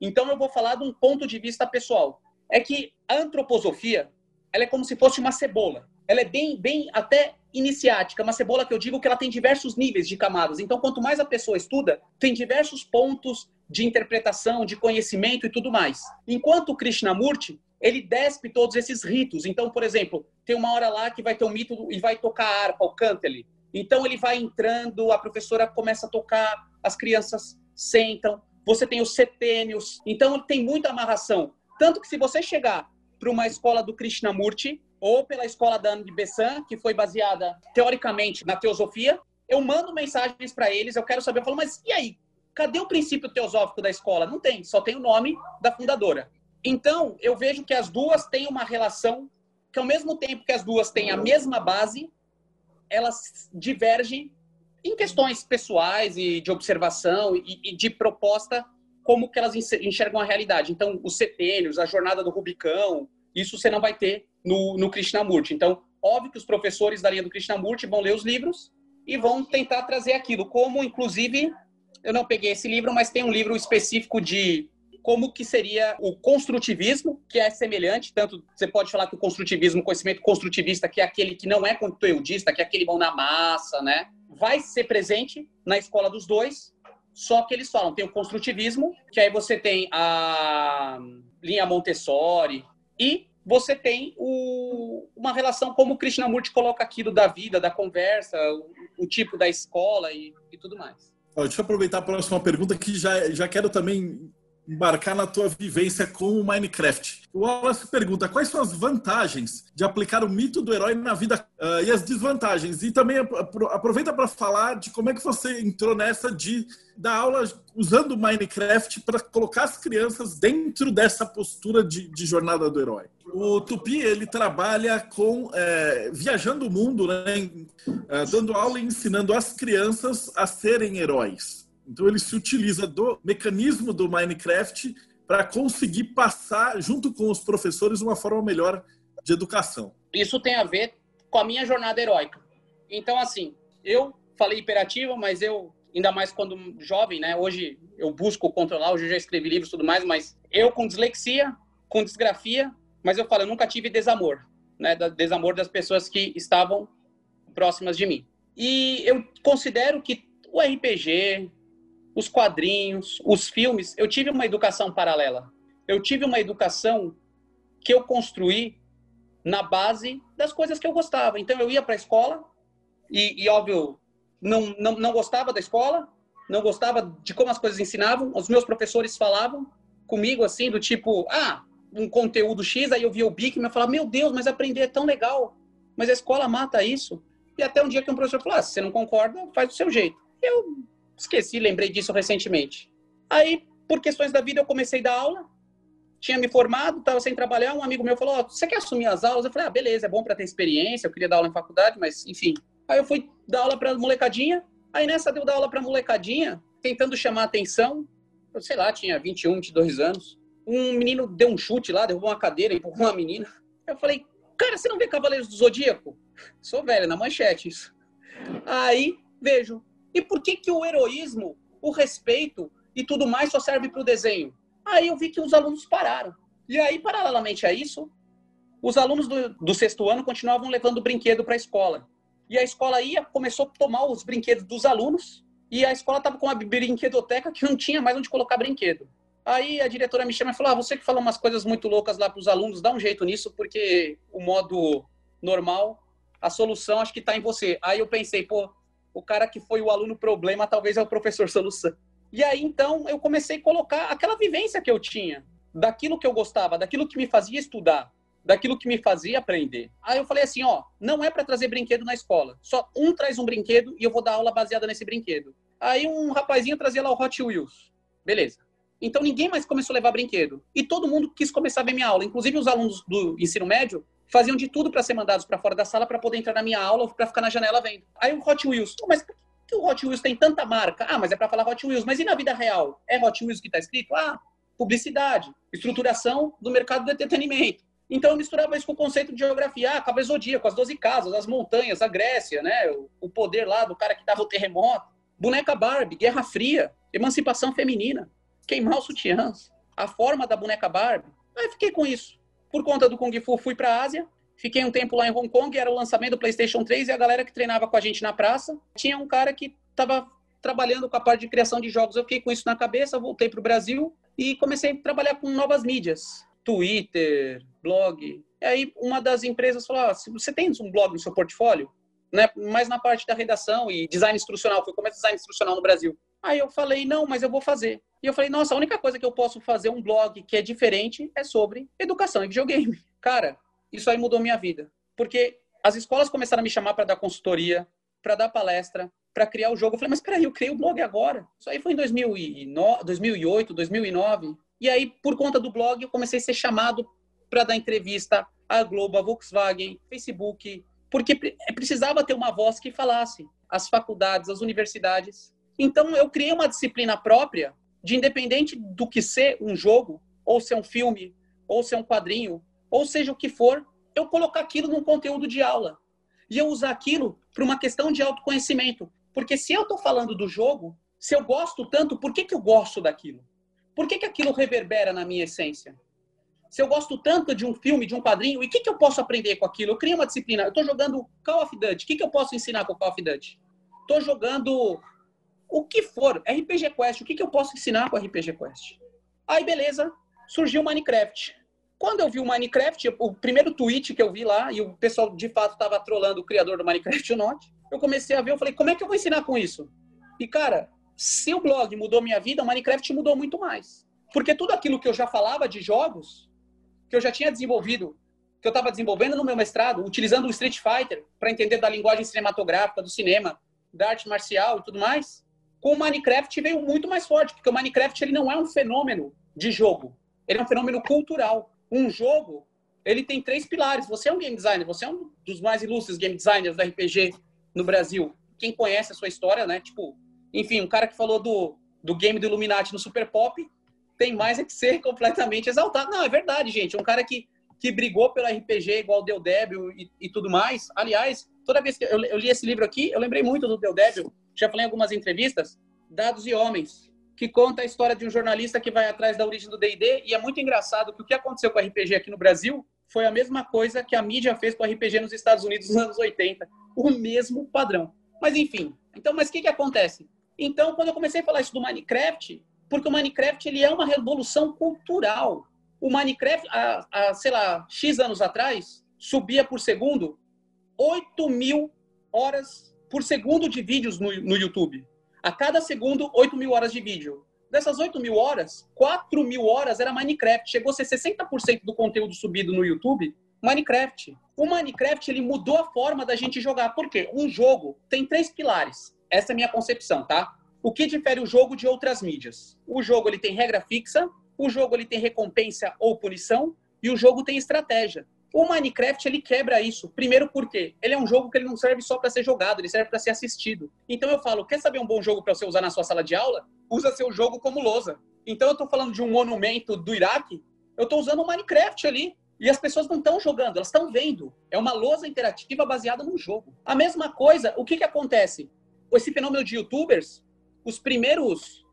então eu vou falar de um ponto de vista pessoal. É que a antroposofia, ela é como se fosse uma cebola. Ela é bem, bem até iniciática, uma cebola que eu digo que ela tem diversos níveis de camadas. Então, quanto mais a pessoa estuda, tem diversos pontos de interpretação, de conhecimento e tudo mais. Enquanto o Krishnamurti, ele despe todos esses ritos. Então, por exemplo, tem uma hora lá que vai ter um mito e vai tocar a harpa, o cântele. Então, ele vai entrando, a professora começa a tocar, as crianças sentam, você tem os setênios. Então, tem muita amarração. Tanto que se você chegar para uma escola do Krishnamurti, ou pela escola da de Bessan, que foi baseada teoricamente na teosofia, eu mando mensagens para eles, eu quero saber, eu falo, mas e aí? Cadê o princípio teosófico da escola? Não tem, só tem o nome da fundadora. Então, eu vejo que as duas têm uma relação que, ao mesmo tempo que as duas têm a mesma base, elas divergem em questões pessoais e de observação e, e de proposta, como que elas enxergam a realidade. Então, os setênios, a jornada do Rubicão, isso você não vai ter no, no Krishnamurti. Então, óbvio que os professores da linha do Krishnamurti vão ler os livros e vão tentar trazer aquilo. Como, inclusive, eu não peguei esse livro, mas tem um livro específico de como que seria o construtivismo, que é semelhante, tanto você pode falar que o construtivismo, o conhecimento construtivista, que é aquele que não é conteudista, que é aquele mão na massa, né? Vai ser presente na escola dos dois, só que eles falam, tem o construtivismo, que aí você tem a linha Montessori, e você tem o, uma relação como o Krishnamurti coloca aquilo da vida, da conversa, o, o tipo da escola e, e tudo mais. Deixa eu aproveitar a próxima pergunta que já, já quero também embarcar na tua vivência com o Minecraft. O Wallace pergunta quais são as vantagens de aplicar o mito do herói na vida uh, e as desvantagens. E também aproveita para falar de como é que você entrou nessa de dar aula usando o Minecraft para colocar as crianças dentro dessa postura de, de jornada do herói. O Tupi ele trabalha com é, viajando o mundo, né, é, dando aula e ensinando as crianças a serem heróis. Então ele se utiliza do mecanismo do Minecraft para conseguir passar, junto com os professores, uma forma melhor de educação. Isso tem a ver com a minha jornada heróica. Então, assim, eu falei hiperativo, mas eu, ainda mais quando jovem, né? Hoje eu busco controlar, hoje eu já escrevi livros e tudo mais, mas eu com dislexia, com disgrafia, mas eu falo, eu nunca tive desamor, né? Desamor das pessoas que estavam próximas de mim. E eu considero que o RPG, os quadrinhos, os filmes. Eu tive uma educação paralela. Eu tive uma educação que eu construí na base das coisas que eu gostava. Então eu ia para a escola e, e, óbvio, não, não, não gostava da escola, não gostava de como as coisas ensinavam. Os meus professores falavam comigo assim, do tipo, ah, um conteúdo X, aí eu via o BIC e eu falava, meu Deus, mas aprender é tão legal. Mas a escola mata isso. E até um dia que um professor falou, ah, se você não concorda, faz do seu jeito. Eu esqueci, lembrei disso recentemente. Aí, por questões da vida, eu comecei a dar aula, tinha me formado, estava sem trabalhar, um amigo meu falou, oh, você quer assumir as aulas? Eu falei, ah, beleza, é bom para ter experiência, eu queria dar aula em faculdade, mas enfim. Aí eu fui dar aula para molecadinha, aí nessa deu dar aula para molecadinha, tentando chamar atenção, eu sei lá, tinha 21, 22 anos. Um menino deu um chute lá, derrubou uma cadeira, empurrou uma menina. Eu falei, cara, você não vê Cavaleiros do Zodíaco? Sou velho, na manchete isso. Aí, vejo. E por que que o heroísmo, o respeito e tudo mais só serve para o desenho? Aí eu vi que os alunos pararam. E aí, paralelamente a isso, os alunos do, do sexto ano continuavam levando brinquedo para a escola. E a escola ia, começou a tomar os brinquedos dos alunos, e a escola estava com uma brinquedoteca que não tinha mais onde colocar brinquedo. Aí a diretora me chama e falou: ah, você que fala umas coisas muito loucas lá para os alunos, dá um jeito nisso, porque o modo normal, a solução acho que está em você. Aí eu pensei, pô, o cara que foi o aluno problema talvez é o professor solução. E aí então eu comecei a colocar aquela vivência que eu tinha, daquilo que eu gostava, daquilo que me fazia estudar, daquilo que me fazia aprender. Aí eu falei assim, ó, não é para trazer brinquedo na escola. Só um traz um brinquedo e eu vou dar aula baseada nesse brinquedo. Aí um rapazinho trazia lá o Hot Wheels. Beleza. Então ninguém mais começou a levar brinquedo. E todo mundo quis começar a ver minha aula. Inclusive os alunos do ensino médio faziam de tudo para ser mandados para fora da sala para poder entrar na minha aula ou para ficar na janela vendo. Aí o Hot Wheels, mas por que o Hot Wheels tem tanta marca? Ah, mas é para falar Hot Wheels. Mas e na vida real? É Hot Wheels que está escrito? Ah, publicidade, estruturação do mercado do entretenimento. Então eu misturava isso com o conceito de geografia, ah, Cabo Zodíaco, as 12 casas, as montanhas, a Grécia, né? O, poder lá do cara que dava o terremoto. Boneca Barbie, Guerra Fria, emancipação feminina, queimar os sutiãs, a forma da boneca Barbie. Aí fiquei com isso. Por conta do Kung Fu, fui para a Ásia, fiquei um tempo lá em Hong Kong, era o lançamento do PlayStation 3 e a galera que treinava com a gente na praça, tinha um cara que estava trabalhando com a parte de criação de jogos. Eu fiquei com isso na cabeça, voltei para o Brasil e comecei a trabalhar com novas mídias. Twitter, blog. E aí uma das empresas falou: ah, você tem um blog no seu portfólio? Né? Mas na parte da redação e design instrucional, foi como é design instrucional no Brasil. Aí eu falei: não, mas eu vou fazer. E eu falei: nossa, a única coisa que eu posso fazer um blog que é diferente é sobre educação e videogame. Cara, isso aí mudou minha vida. Porque as escolas começaram a me chamar para dar consultoria, para dar palestra, para criar o jogo. Eu falei, mas peraí, eu criei o blog agora. Isso aí foi em 2009, 2008, 2009. E aí, por conta do blog, eu comecei a ser chamado para dar entrevista à Globo, à Volkswagen, Facebook, porque precisava ter uma voz que falasse as faculdades, as universidades. Então, eu criei uma disciplina própria de independente do que ser um jogo, ou ser um filme, ou ser um quadrinho, ou seja o que for, eu colocar aquilo num conteúdo de aula. E eu usar aquilo para uma questão de autoconhecimento. Porque se eu estou falando do jogo, se eu gosto tanto, por que, que eu gosto daquilo? Por que, que aquilo reverbera na minha essência? Se eu gosto tanto de um filme, de um quadrinho, e o que, que eu posso aprender com aquilo? Eu criei uma disciplina. Eu estou jogando Call of Duty. O que, que eu posso ensinar com Call of Duty? Estou jogando o que for, RPG Quest. O que, que eu posso ensinar com RPG Quest? Aí, beleza, surgiu o Minecraft. Quando eu vi o Minecraft, o primeiro tweet que eu vi lá, e o pessoal de fato estava trolando o criador do Minecraft [LAUGHS] o Not, eu comecei a ver, eu falei, como é que eu vou ensinar com isso? E, cara, se o blog mudou minha vida, o Minecraft mudou muito mais. Porque tudo aquilo que eu já falava de jogos, que eu já tinha desenvolvido, que eu estava desenvolvendo no meu mestrado, utilizando o Street Fighter para entender da linguagem cinematográfica, do cinema, da arte marcial e tudo mais, com o Minecraft veio muito mais forte, porque o Minecraft ele não é um fenômeno de jogo, ele é um fenômeno cultural. Um jogo, ele tem três pilares. Você é um game designer, você é um dos mais ilustres game designers da RPG no Brasil. Quem conhece a sua história, né? Tipo, enfim, um cara que falou do, do game do Illuminati no Super Pop tem mais é que ser [LAUGHS] completamente exaltado. Não, é verdade, gente. Um cara que, que brigou pelo RPG igual o Del Débil e, e tudo mais. Aliás, toda vez que eu, eu, li esse livro aqui, eu lembrei muito do Del Débil. Já falei em algumas entrevistas. Dados e Homens, que conta a história de um jornalista que vai atrás da origem do D&D. E é muito engraçado que o que aconteceu com o RPG aqui no Brasil foi a mesma coisa que a mídia fez com o RPG nos Estados Unidos nos anos 80. O mesmo padrão. Mas enfim. Então, mas o que, que acontece? Então, quando eu comecei a falar isso do Minecraft, porque o Minecraft ele é uma revolução cultural. O Minecraft, há, há sei lá, X anos atrás, subia por segundo 8 mil horas por segundo de vídeos no, no YouTube. A cada segundo, 8 mil horas de vídeo. Dessas 8 mil horas, 4 mil horas era Minecraft. Chegou a ser 60% do conteúdo subido no YouTube, Minecraft. O Minecraft ele mudou a forma da gente jogar. Por quê? Um jogo tem três pilares. Essa é a minha concepção, tá? O que difere o jogo de outras mídias? O jogo ele tem regra fixa, o jogo ele tem recompensa ou punição e o jogo tem estratégia. O Minecraft ele quebra isso. Primeiro porque ele é um jogo que ele não serve só para ser jogado, ele serve para ser assistido. Então eu falo, quer saber um bom jogo para você usar na sua sala de aula? Usa seu jogo como lousa. Então eu estou falando de um monumento do Iraque, eu estou usando o Minecraft ali. E as pessoas não estão jogando, elas estão vendo. É uma lousa interativa baseada num jogo. A mesma coisa, o que, que acontece? Esse fenômeno de youtubers, os primeiros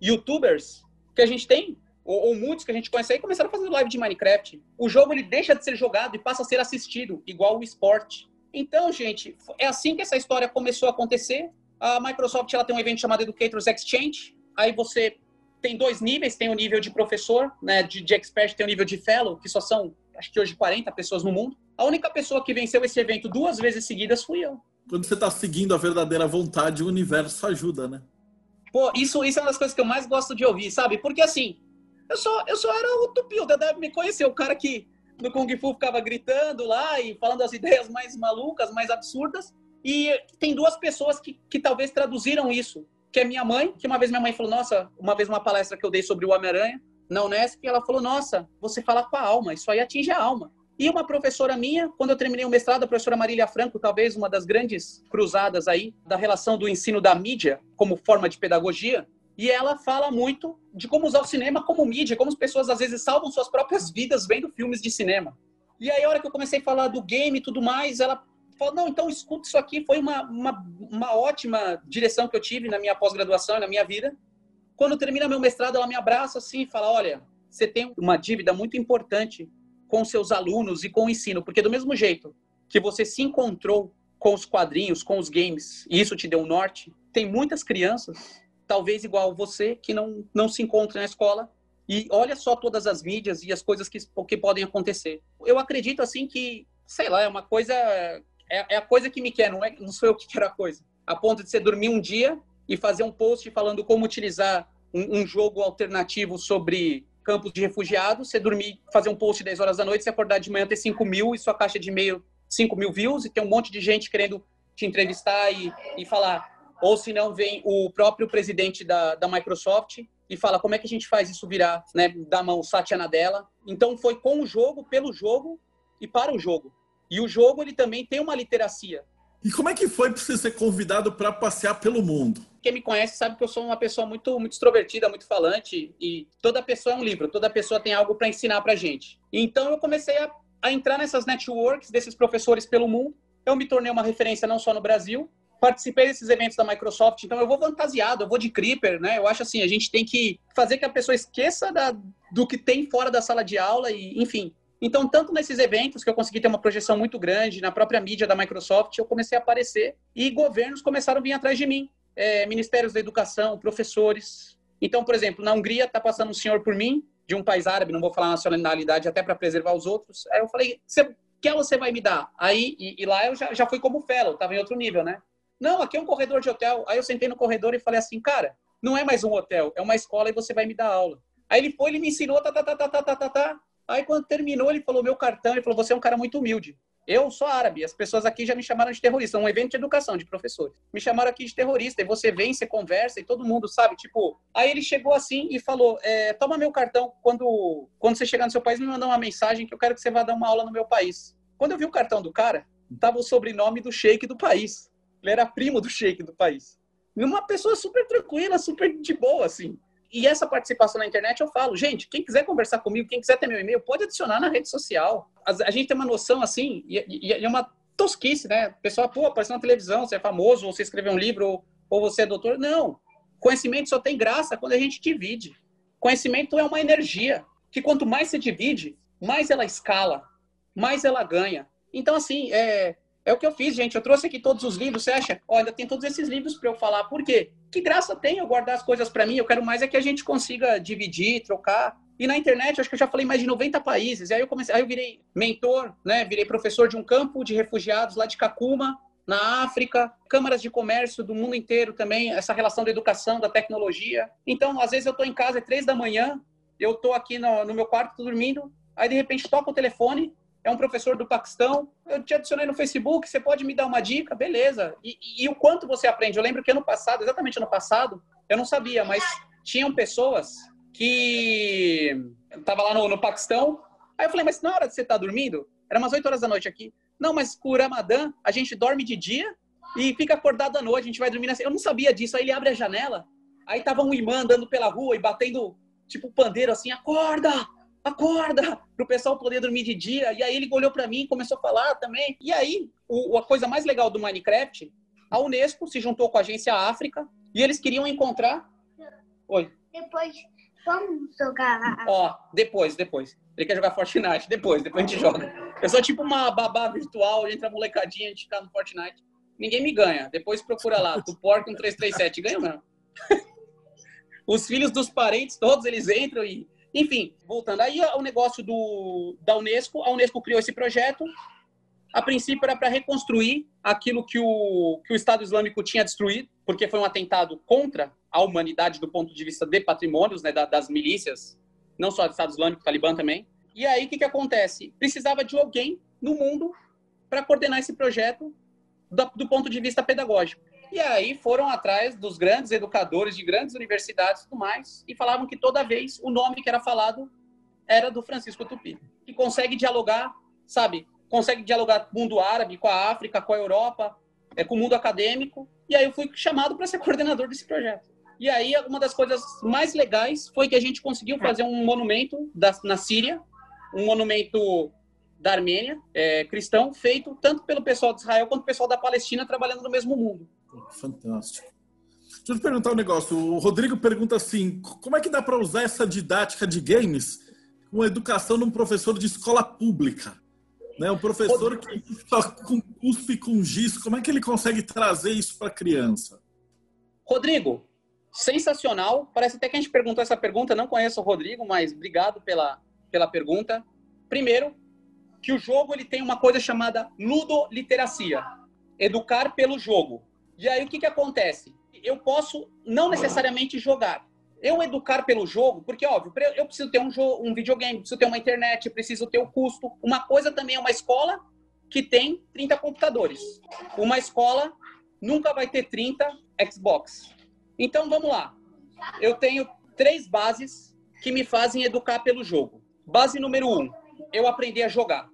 youtubers que a gente tem, ou, ou, muitos que a gente conhece aí, começaram a fazer live de Minecraft. O jogo ele deixa de ser jogado e passa a ser assistido, igual o esporte. Então, gente, é assim que essa história começou a acontecer. A Microsoft ela tem um evento chamado Educators Exchange. Aí você tem dois níveis, tem o nível de professor, né, de, de expert, tem o nível de fellow, que só são, acho que hoje 40 pessoas no mundo. A única pessoa que venceu esse evento duas vezes seguidas fui eu. Quando você está seguindo a verdadeira vontade, o universo ajuda, né? Pô, isso, isso é uma das coisas que eu mais gosto de ouvir, sabe? Porque assim, eu só, eu só era o Tupi, o Dedé me conheceu, o cara que no Kung Fu ficava gritando lá e falando as ideias mais malucas, mais absurdas. E tem duas pessoas que, que talvez traduziram isso, que é minha mãe, que uma vez minha mãe falou, nossa, uma vez uma palestra que eu dei sobre o Homem-Aranha, na Unesp, ela falou, nossa, você fala com a alma, isso aí atinge a alma. E uma professora minha, quando eu terminei o mestrado, a professora Marília Franco, talvez uma das grandes cruzadas aí da relação do ensino da mídia como forma de pedagogia, e ela fala muito de como usar o cinema como mídia, como as pessoas às vezes salvam suas próprias vidas vendo filmes de cinema. E aí, a hora que eu comecei a falar do game e tudo mais, ela falou: não, então escuta isso aqui. Foi uma, uma, uma ótima direção que eu tive na minha pós-graduação na minha vida. Quando termina meu mestrado, ela me abraça assim e fala: olha, você tem uma dívida muito importante com seus alunos e com o ensino, porque do mesmo jeito que você se encontrou com os quadrinhos, com os games, e isso te deu um norte, tem muitas crianças talvez igual você, que não, não se encontra na escola. E olha só todas as mídias e as coisas que, que podem acontecer. Eu acredito, assim, que, sei lá, é uma coisa. É, é a coisa que me quer, não, é, não sou eu que quero a coisa. A ponto de você dormir um dia e fazer um post falando como utilizar um, um jogo alternativo sobre campos de refugiados, você dormir, fazer um post 10 horas da noite, você acordar de manhã ter 5 mil e sua caixa de e-mail 5 mil views e tem um monte de gente querendo te entrevistar e, e falar ou se não vem o próprio presidente da, da Microsoft e fala como é que a gente faz isso virar, né, da mão Satya Nadella. Então foi com o jogo, pelo jogo e para o jogo. E o jogo ele também tem uma literacia. E como é que foi para você ser convidado para passear pelo mundo? Quem me conhece sabe que eu sou uma pessoa muito, muito extrovertida, muito falante e toda pessoa é um livro, toda pessoa tem algo para ensinar para gente. Então eu comecei a, a entrar nessas networks desses professores pelo mundo. Eu me tornei uma referência não só no Brasil, participei desses eventos da Microsoft, então eu vou fantasiado, eu vou de creeper, né? Eu acho assim, a gente tem que fazer que a pessoa esqueça da, do que tem fora da sala de aula e, enfim. Então, tanto nesses eventos que eu consegui ter uma projeção muito grande, na própria mídia da Microsoft, eu comecei a aparecer e governos começaram a vir atrás de mim. É, ministérios da educação, professores. Então, por exemplo, na Hungria está passando um senhor por mim, de um país árabe, não vou falar nacionalidade até para preservar os outros. Aí eu falei, que você vai me dar? Aí, e, e lá eu já, já fui como fellow, estava em outro nível, né? Não, aqui é um corredor de hotel. Aí eu sentei no corredor e falei assim, cara, não é mais um hotel, é uma escola e você vai me dar aula. Aí ele foi, ele me ensinou, tá, tá, tá, tá, tá, tá, tá. tá. Aí quando terminou, ele falou meu cartão, ele falou, você é um cara muito humilde. Eu sou árabe, as pessoas aqui já me chamaram de terrorista, é um evento de educação de professores. Me chamaram aqui de terrorista, e você vem, você conversa, e todo mundo sabe, tipo... Aí ele chegou assim e falou, é, toma meu cartão, quando, quando você chegar no seu país, me manda uma mensagem que eu quero que você vá dar uma aula no meu país. Quando eu vi o cartão do cara, tava o sobrenome do sheik do país. Ele era primo do sheik do país. E uma pessoa super tranquila, super de boa, assim. E essa participação na internet eu falo, gente, quem quiser conversar comigo, quem quiser ter meu e-mail, pode adicionar na rede social. A, gente tem uma noção assim, e, é uma tosquice, né? O pessoal, pô, apareceu na televisão, você é famoso, ou você escreveu um livro, ou, ou você é doutor. Não. Conhecimento só tem graça quando a gente divide. Conhecimento é uma energia que quanto mais se divide, mais ela escala, mais ela ganha. Então, assim, é, É o que eu fiz, gente. Eu trouxe aqui todos os livros, você acha? Ainda tem todos esses livros para eu falar. Por quê? Que graça tem eu guardar as coisas para mim? Eu quero mais é que a gente consiga dividir, trocar. E na internet, acho que eu já falei mais de 90 países. E aí eu comecei, aí eu virei mentor, né? Virei professor de um campo de refugiados lá de Kakuma, na África, câmaras de comércio do mundo inteiro também, essa relação da educação, da tecnologia. Então, às vezes eu estou em casa, é três da manhã, eu estou aqui no, no meu quarto, tô dormindo, aí de repente toca o telefone, é um professor do Paquistão, eu te adicionei no Facebook, você pode me dar uma dica? Beleza. E, e, e o quanto você aprende? Eu lembro que ano passado, exatamente ano passado, eu não sabia, mas tinham pessoas que tava lá no, no Paquistão, aí eu falei, mas na hora de você estar tá dormindo, era umas 8 horas da noite aqui, não, mas com o Ramadã, a gente dorme de dia e fica acordado à noite, a gente vai dormir nessa... Eu não sabia disso. Aí ele abre a janela, aí tava um imã andando pela rua e batendo, tipo, pandeiro assim, acorda, acorda, pro pessoal poder dormir de dia. E aí ele olhou para mim e começou a falar também. E aí, o, a coisa mais legal do Minecraft, a Unesco se juntou com a Agência África e eles queriam encontrar... Oi. Depois, vamos jogar... Ó, depois, depois. Ele quer jogar Fortnite, depois, depois a gente joga. Eu sou tipo uma babá virtual, entra a molecadinha, a gente fica no Fortnite. Ninguém me ganha. Depois procura lá, do Porco 1337. Ganha mesmo. Os filhos dos parentes, todos eles entram e. Enfim, voltando. Aí o negócio do, da Unesco, a Unesco criou esse projeto. A princípio era para reconstruir aquilo que o, que o Estado Islâmico tinha destruído, porque foi um atentado contra a humanidade do ponto de vista de patrimônios, né, das milícias, não só do Estado Islâmico, Talibã também. E aí, o que, que acontece? Precisava de alguém no mundo para coordenar esse projeto do, do, ponto de vista pedagógico. E aí foram atrás dos grandes educadores de grandes universidades e tudo mais, e falavam que toda vez o nome que era falado era do Francisco Tupi, que consegue dialogar, sabe? Consegue dialogar com o mundo árabe, com a África, com a Europa, é, com o mundo acadêmico. E aí eu fui chamado para ser [LAUGHS] coordenador desse projeto. E aí uma das coisas mais legais foi que a gente conseguiu fazer um monumento da, na Síria, um monumento da Armênia, é, cristão, feito tanto pelo pessoal de Israel quanto pelo pessoal da Palestina trabalhando no mesmo mundo. Fantástico. Deixa eu te perguntar um negócio. O Rodrigo pergunta assim: como é que dá para usar essa didática de games com a educação num professor de escola pública? Né? Um professor que só com cuspe com giz, como é que ele consegue trazer isso para a criança? Rodrigo, sensacional. Parece até que a gente perguntou essa pergunta. Não conheço o Rodrigo, mas obrigado pela, pela pergunta. Primeiro, que o jogo ele tem uma coisa chamada ludoliteracia, educar pelo jogo. E aí o que, que acontece? Eu posso não necessariamente jogar. Eu educar pelo jogo, porque óbvio, eu preciso ter um, jogo, um videogame, preciso ter uma internet, preciso ter o custo. Uma coisa também é uma escola que tem 30 computadores. Uma escola nunca vai ter 30 Xbox. Então vamos lá. Eu tenho três bases que me fazem educar pelo jogo. Base número um, eu aprendi a jogar.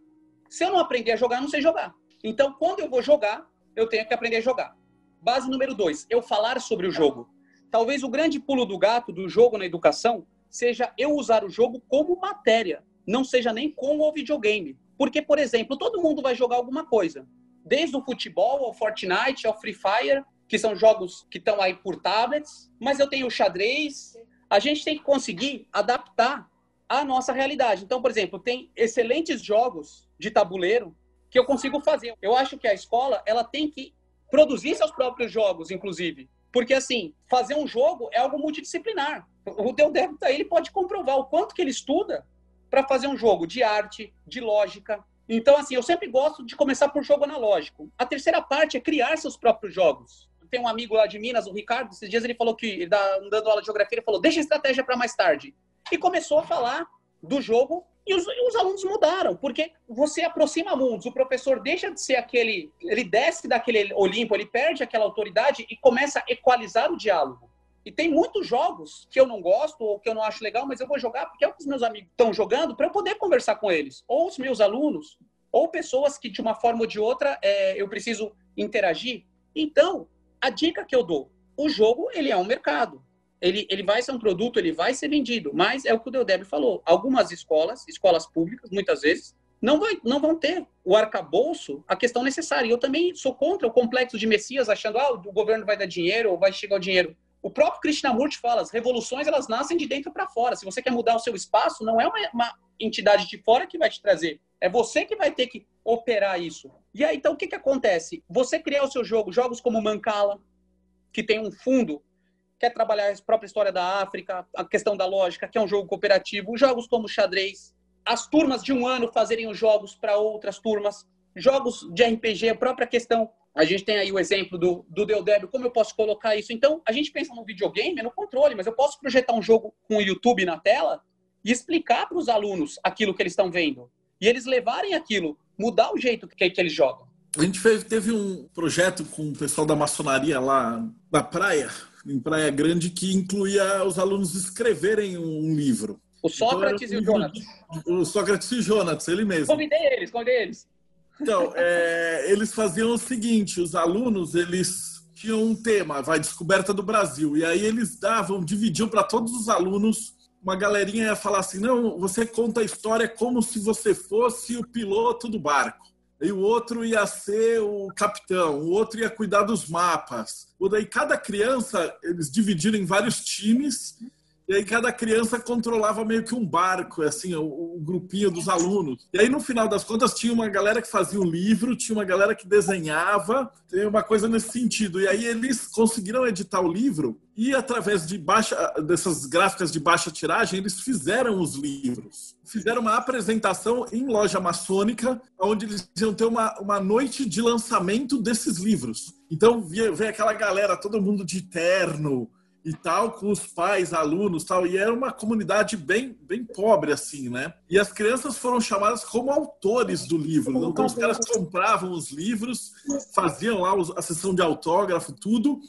Se eu não aprender a jogar, não sei jogar. Então, quando eu vou jogar, eu tenho que aprender a jogar. Base número dois, eu falar sobre o jogo. Talvez o grande pulo do gato do jogo na educação seja eu usar o jogo como matéria, não seja nem como o videogame. Porque, por exemplo, todo mundo vai jogar alguma coisa. Desde o futebol, ao Fortnite, ao Free Fire, que são jogos que estão aí por tablets, mas eu tenho o xadrez. A gente tem que conseguir adaptar a nossa realidade. Então, por exemplo, tem excelentes jogos de tabuleiro que eu consigo fazer. Eu acho que a escola ela tem que produzir seus próprios jogos, inclusive. Porque, assim, fazer um jogo é algo multidisciplinar. O Del Débito, ele pode comprovar o quanto que ele estuda para fazer um jogo de arte, de lógica. Então, assim, eu sempre gosto de começar por jogo analógico. A terceira parte é criar seus próprios jogos. Tem um amigo lá de Minas, o Ricardo, esses dias ele falou que, dando aula de geografia, ele falou, deixa a estratégia para mais tarde e começou a falar do jogo e os, e os, alunos mudaram, porque você aproxima mundos, o professor deixa de ser aquele, ele desce daquele Olimpo, ele perde aquela autoridade e começa a equalizar o diálogo. E tem muitos jogos que eu não gosto ou que eu não acho legal, mas eu vou jogar porque é o que os meus amigos estão jogando para eu poder conversar com eles, ou os meus alunos, ou pessoas que de uma forma ou de outra é, eu preciso interagir. Então, a dica que eu dou, o jogo ele é um mercado ele, ele vai ser um produto, ele vai ser vendido, mas é o que o Deodeb falou. Algumas escolas, escolas públicas, muitas vezes, não, vai, não vão ter o arcabouço, a questão necessária. Eu também sou contra o complexo de Messias, achando ah, o governo vai dar dinheiro ou vai chegar o dinheiro. O próprio Krishnamurti fala, as revoluções elas nascem de dentro para fora. Se você quer mudar o seu espaço, não é uma, uma entidade de fora que vai te trazer É você que vai ter que operar isso. E aí, então, o que, que acontece? Você criar o seu jogo, jogos como Mancala, que tem um fundo, quer trabalhar a própria história da África, a questão da lógica, que é um jogo cooperativo, jogos como xadrez, as turmas de um ano fazerem os jogos para outras turmas, jogos de RPG, a própria questão. A gente tem aí o exemplo do, do Deodébio, como eu posso colocar isso? Então, a gente pensa no videogame, no controle, mas eu posso projetar um jogo com o YouTube na tela e explicar para os alunos aquilo que eles estão vendo. E eles levarem aquilo, mudar o jeito que, que eles jogam. A gente fez, teve um projeto com o pessoal da maçonaria lá na praia, em Praia Grande, que incluía os alunos escreverem um livro. O Sócrates então, e o Jonas. O Sócrates e o Jonas, ele mesmo. Convidei eles, convidei eles. Então, é, eles faziam o seguinte: os alunos eles tinham um tema, vai descoberta do Brasil, e aí eles davam, dividiam para todos os alunos. Uma galerinha ia falar assim: não, você conta a história como se você fosse o piloto do barco. E o outro ia ser o capitão, o outro ia cuidar dos mapas. E daí cada criança, eles dividiram em vários times e aí cada criança controlava meio que um barco, assim, o, o, grupinho dos alunos. E aí no final das contas tinha uma galera que fazia o livro, tinha uma galera que desenhava, tem uma coisa nesse sentido. E aí eles conseguiram editar o livro e através de baixa dessas gráficas de baixa tiragem eles fizeram os livros. Fizeram uma apresentação em loja maçônica, onde eles iam ter uma, uma noite de lançamento desses livros. Então veio aquela galera, todo mundo de terno, e tal, com os pais, alunos tal, e era uma comunidade bem, bem pobre, assim, né? E as crianças foram chamadas como autores do livro. Então, os caras compravam os livros, faziam lá a sessão de autógrafo, tudo,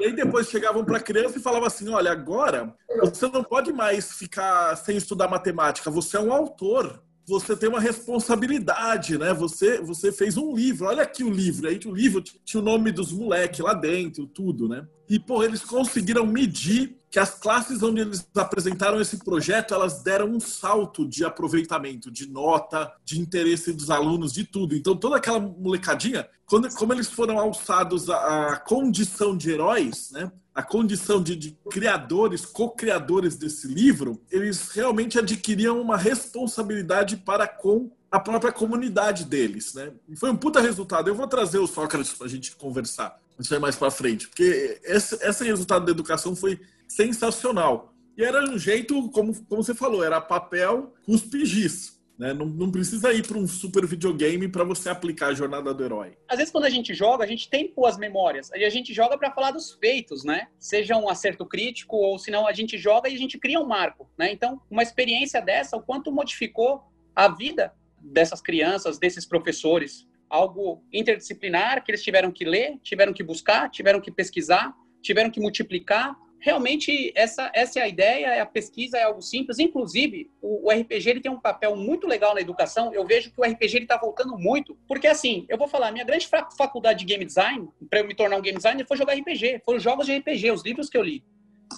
e aí depois chegavam para a criança e falavam assim: olha, agora você não pode mais ficar sem estudar matemática, você é um autor você tem uma responsabilidade, né? Você, você fez um livro, olha aqui o livro. Aí o livro tinha o nome dos moleques lá dentro, tudo, né? E, pô, eles conseguiram medir que as classes onde eles apresentaram esse projeto, elas deram um salto de aproveitamento, de nota, de interesse dos alunos, de tudo. Então, toda aquela molecadinha, quando, como eles foram alçados à, à condição de heróis, né? a condição de, de criadores, co-criadores desse livro, eles realmente adquiriam uma responsabilidade para com a própria comunidade deles, né? E foi um puta resultado. Eu vou trazer o Sócrates para a gente conversar. Isso aí mais para frente, porque esse, esse resultado da educação foi sensacional. E era um jeito, como, como você falou, era papel com os pigis. Né? Não, não precisa ir para um super videogame para você aplicar a jornada do herói. Às vezes, quando a gente joga, a gente tem boas memórias. E a gente joga para falar dos feitos, né? Seja um acerto crítico, ou senão a gente joga e a gente cria um marco. Né? Então, uma experiência dessa, o quanto modificou a vida dessas crianças, desses professores. Algo interdisciplinar que eles tiveram que ler, tiveram que buscar, tiveram que pesquisar, tiveram que multiplicar realmente essa, essa é a ideia, é a pesquisa é algo simples. Inclusive, o, o RPG ele tem um papel muito legal na educação. Eu vejo que o RPG está voltando muito, porque assim, eu vou falar, minha grande faculdade de game design, para eu me tornar um game designer, foi jogar RPG, foram jogos de RPG, os livros que eu li.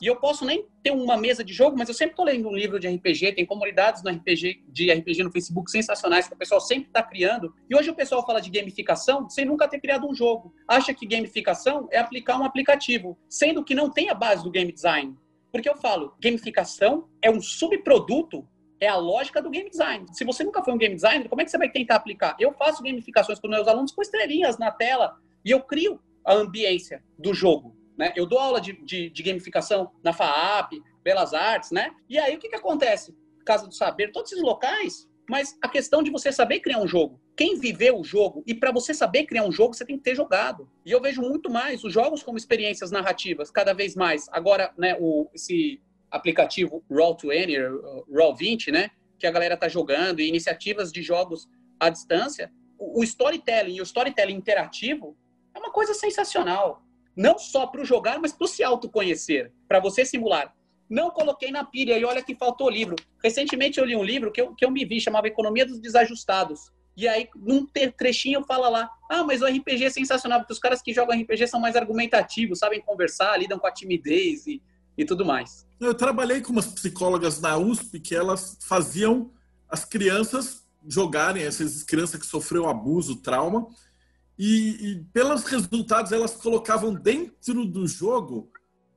E eu posso nem ter uma mesa de jogo, mas eu sempre estou lendo um livro de RPG, tem comunidades no RPG, de RPG no Facebook sensacionais que o pessoal sempre está criando. E hoje o pessoal fala de gamificação sem nunca ter criado um jogo. Acha que gamificação é aplicar um aplicativo, sendo que não tem a base do game design. Porque eu falo, gamificação é um subproduto é a lógica do game design. Se você nunca foi um game designer, como é que você vai tentar aplicar? Eu faço gamificações com meus alunos com estrelinhas na tela e eu crio a ambiência do jogo. Né? Eu dou aula de, de, de, gamificação na FAAP, Belas Artes, né? E aí o que, que acontece? Casa do Saber, todos esses locais, mas a questão de você saber criar um jogo. Quem viveu o jogo, e para você saber criar um jogo, você tem que ter jogado. E eu vejo muito mais os jogos como experiências narrativas, cada vez mais. Agora, né, o, esse aplicativo Roll20, Roll20, né? Que a galera tá jogando, e iniciativas de jogos à distância. O, o storytelling e o storytelling interativo é uma coisa sensacional não só para o jogar, mas para o se autoconhecer, para você simular. Não coloquei na pilha e olha que faltou livro. Recentemente eu li um livro que eu, que eu me vi, chamava Economia dos Desajustados. E aí, num trechinho, fala lá: ah, mas o RPG é sensacional, porque os caras que jogam RPG são mais argumentativos, sabem conversar, lidam com a timidez e, e tudo mais. Eu trabalhei com umas psicólogas na USP que elas faziam as crianças jogarem, essas crianças que sofreram abuso, trauma, e, e pelos resultados elas colocavam dentro do jogo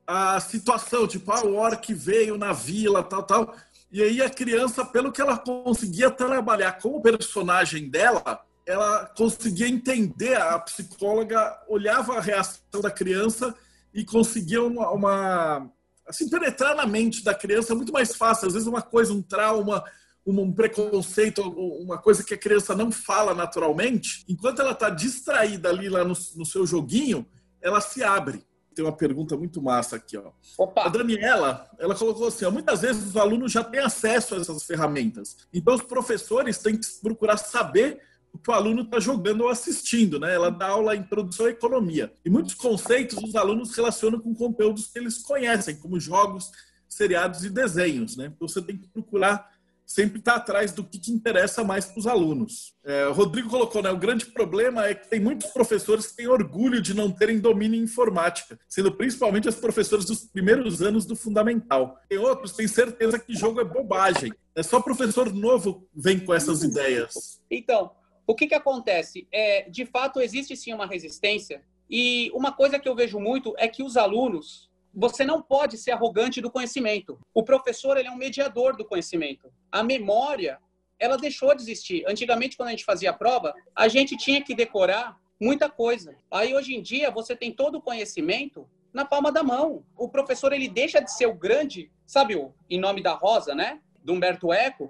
a situação, tipo, ah, o orc veio na vila, tal, tal. E aí a criança, pelo que ela conseguia trabalhar com o personagem dela, ela conseguia entender, a psicóloga olhava a reação da criança e conseguia uma, uma assim, penetrar na mente da criança muito mais fácil. Às vezes uma coisa, um trauma, um preconceito, uma coisa que a criança não fala naturalmente, enquanto ela está distraída ali lá no, no, seu joguinho, ela se abre. Tem uma pergunta muito massa aqui, ó. Opa. A Daniela, ela colocou assim: ó, muitas vezes os alunos já têm acesso a essas ferramentas. Então os professores têm que procurar saber o que o aluno está jogando ou assistindo, né? Ela dá aula em introdução à economia. E muitos conceitos os alunos relacionam com conteúdos que eles conhecem, como jogos, seriados e desenhos, né? Então você tem que procurar sempre estar tá atrás do que, que interessa mais para os alunos. É, o Rodrigo colocou, né? O grande problema é que tem muitos professores que têm orgulho de não terem domínio em informática, sendo principalmente as professoras dos primeiros anos do fundamental. Tem outros que têm certeza que jogo é bobagem. É só professor novo vem com essas ideias. Então, o que, que acontece? É, de fato, existe sim uma resistência. E uma coisa que eu vejo muito é que os alunos, você não pode ser arrogante do conhecimento. O professor ele é um mediador do conhecimento. A memória, ela deixou de existir. Antigamente, quando a gente fazia a prova, a gente tinha que decorar muita coisa. Aí, hoje em dia, você tem todo o conhecimento na palma da mão. O professor, ele deixa de ser o grande, sabe o Em Nome da Rosa, né? Do Humberto Eco,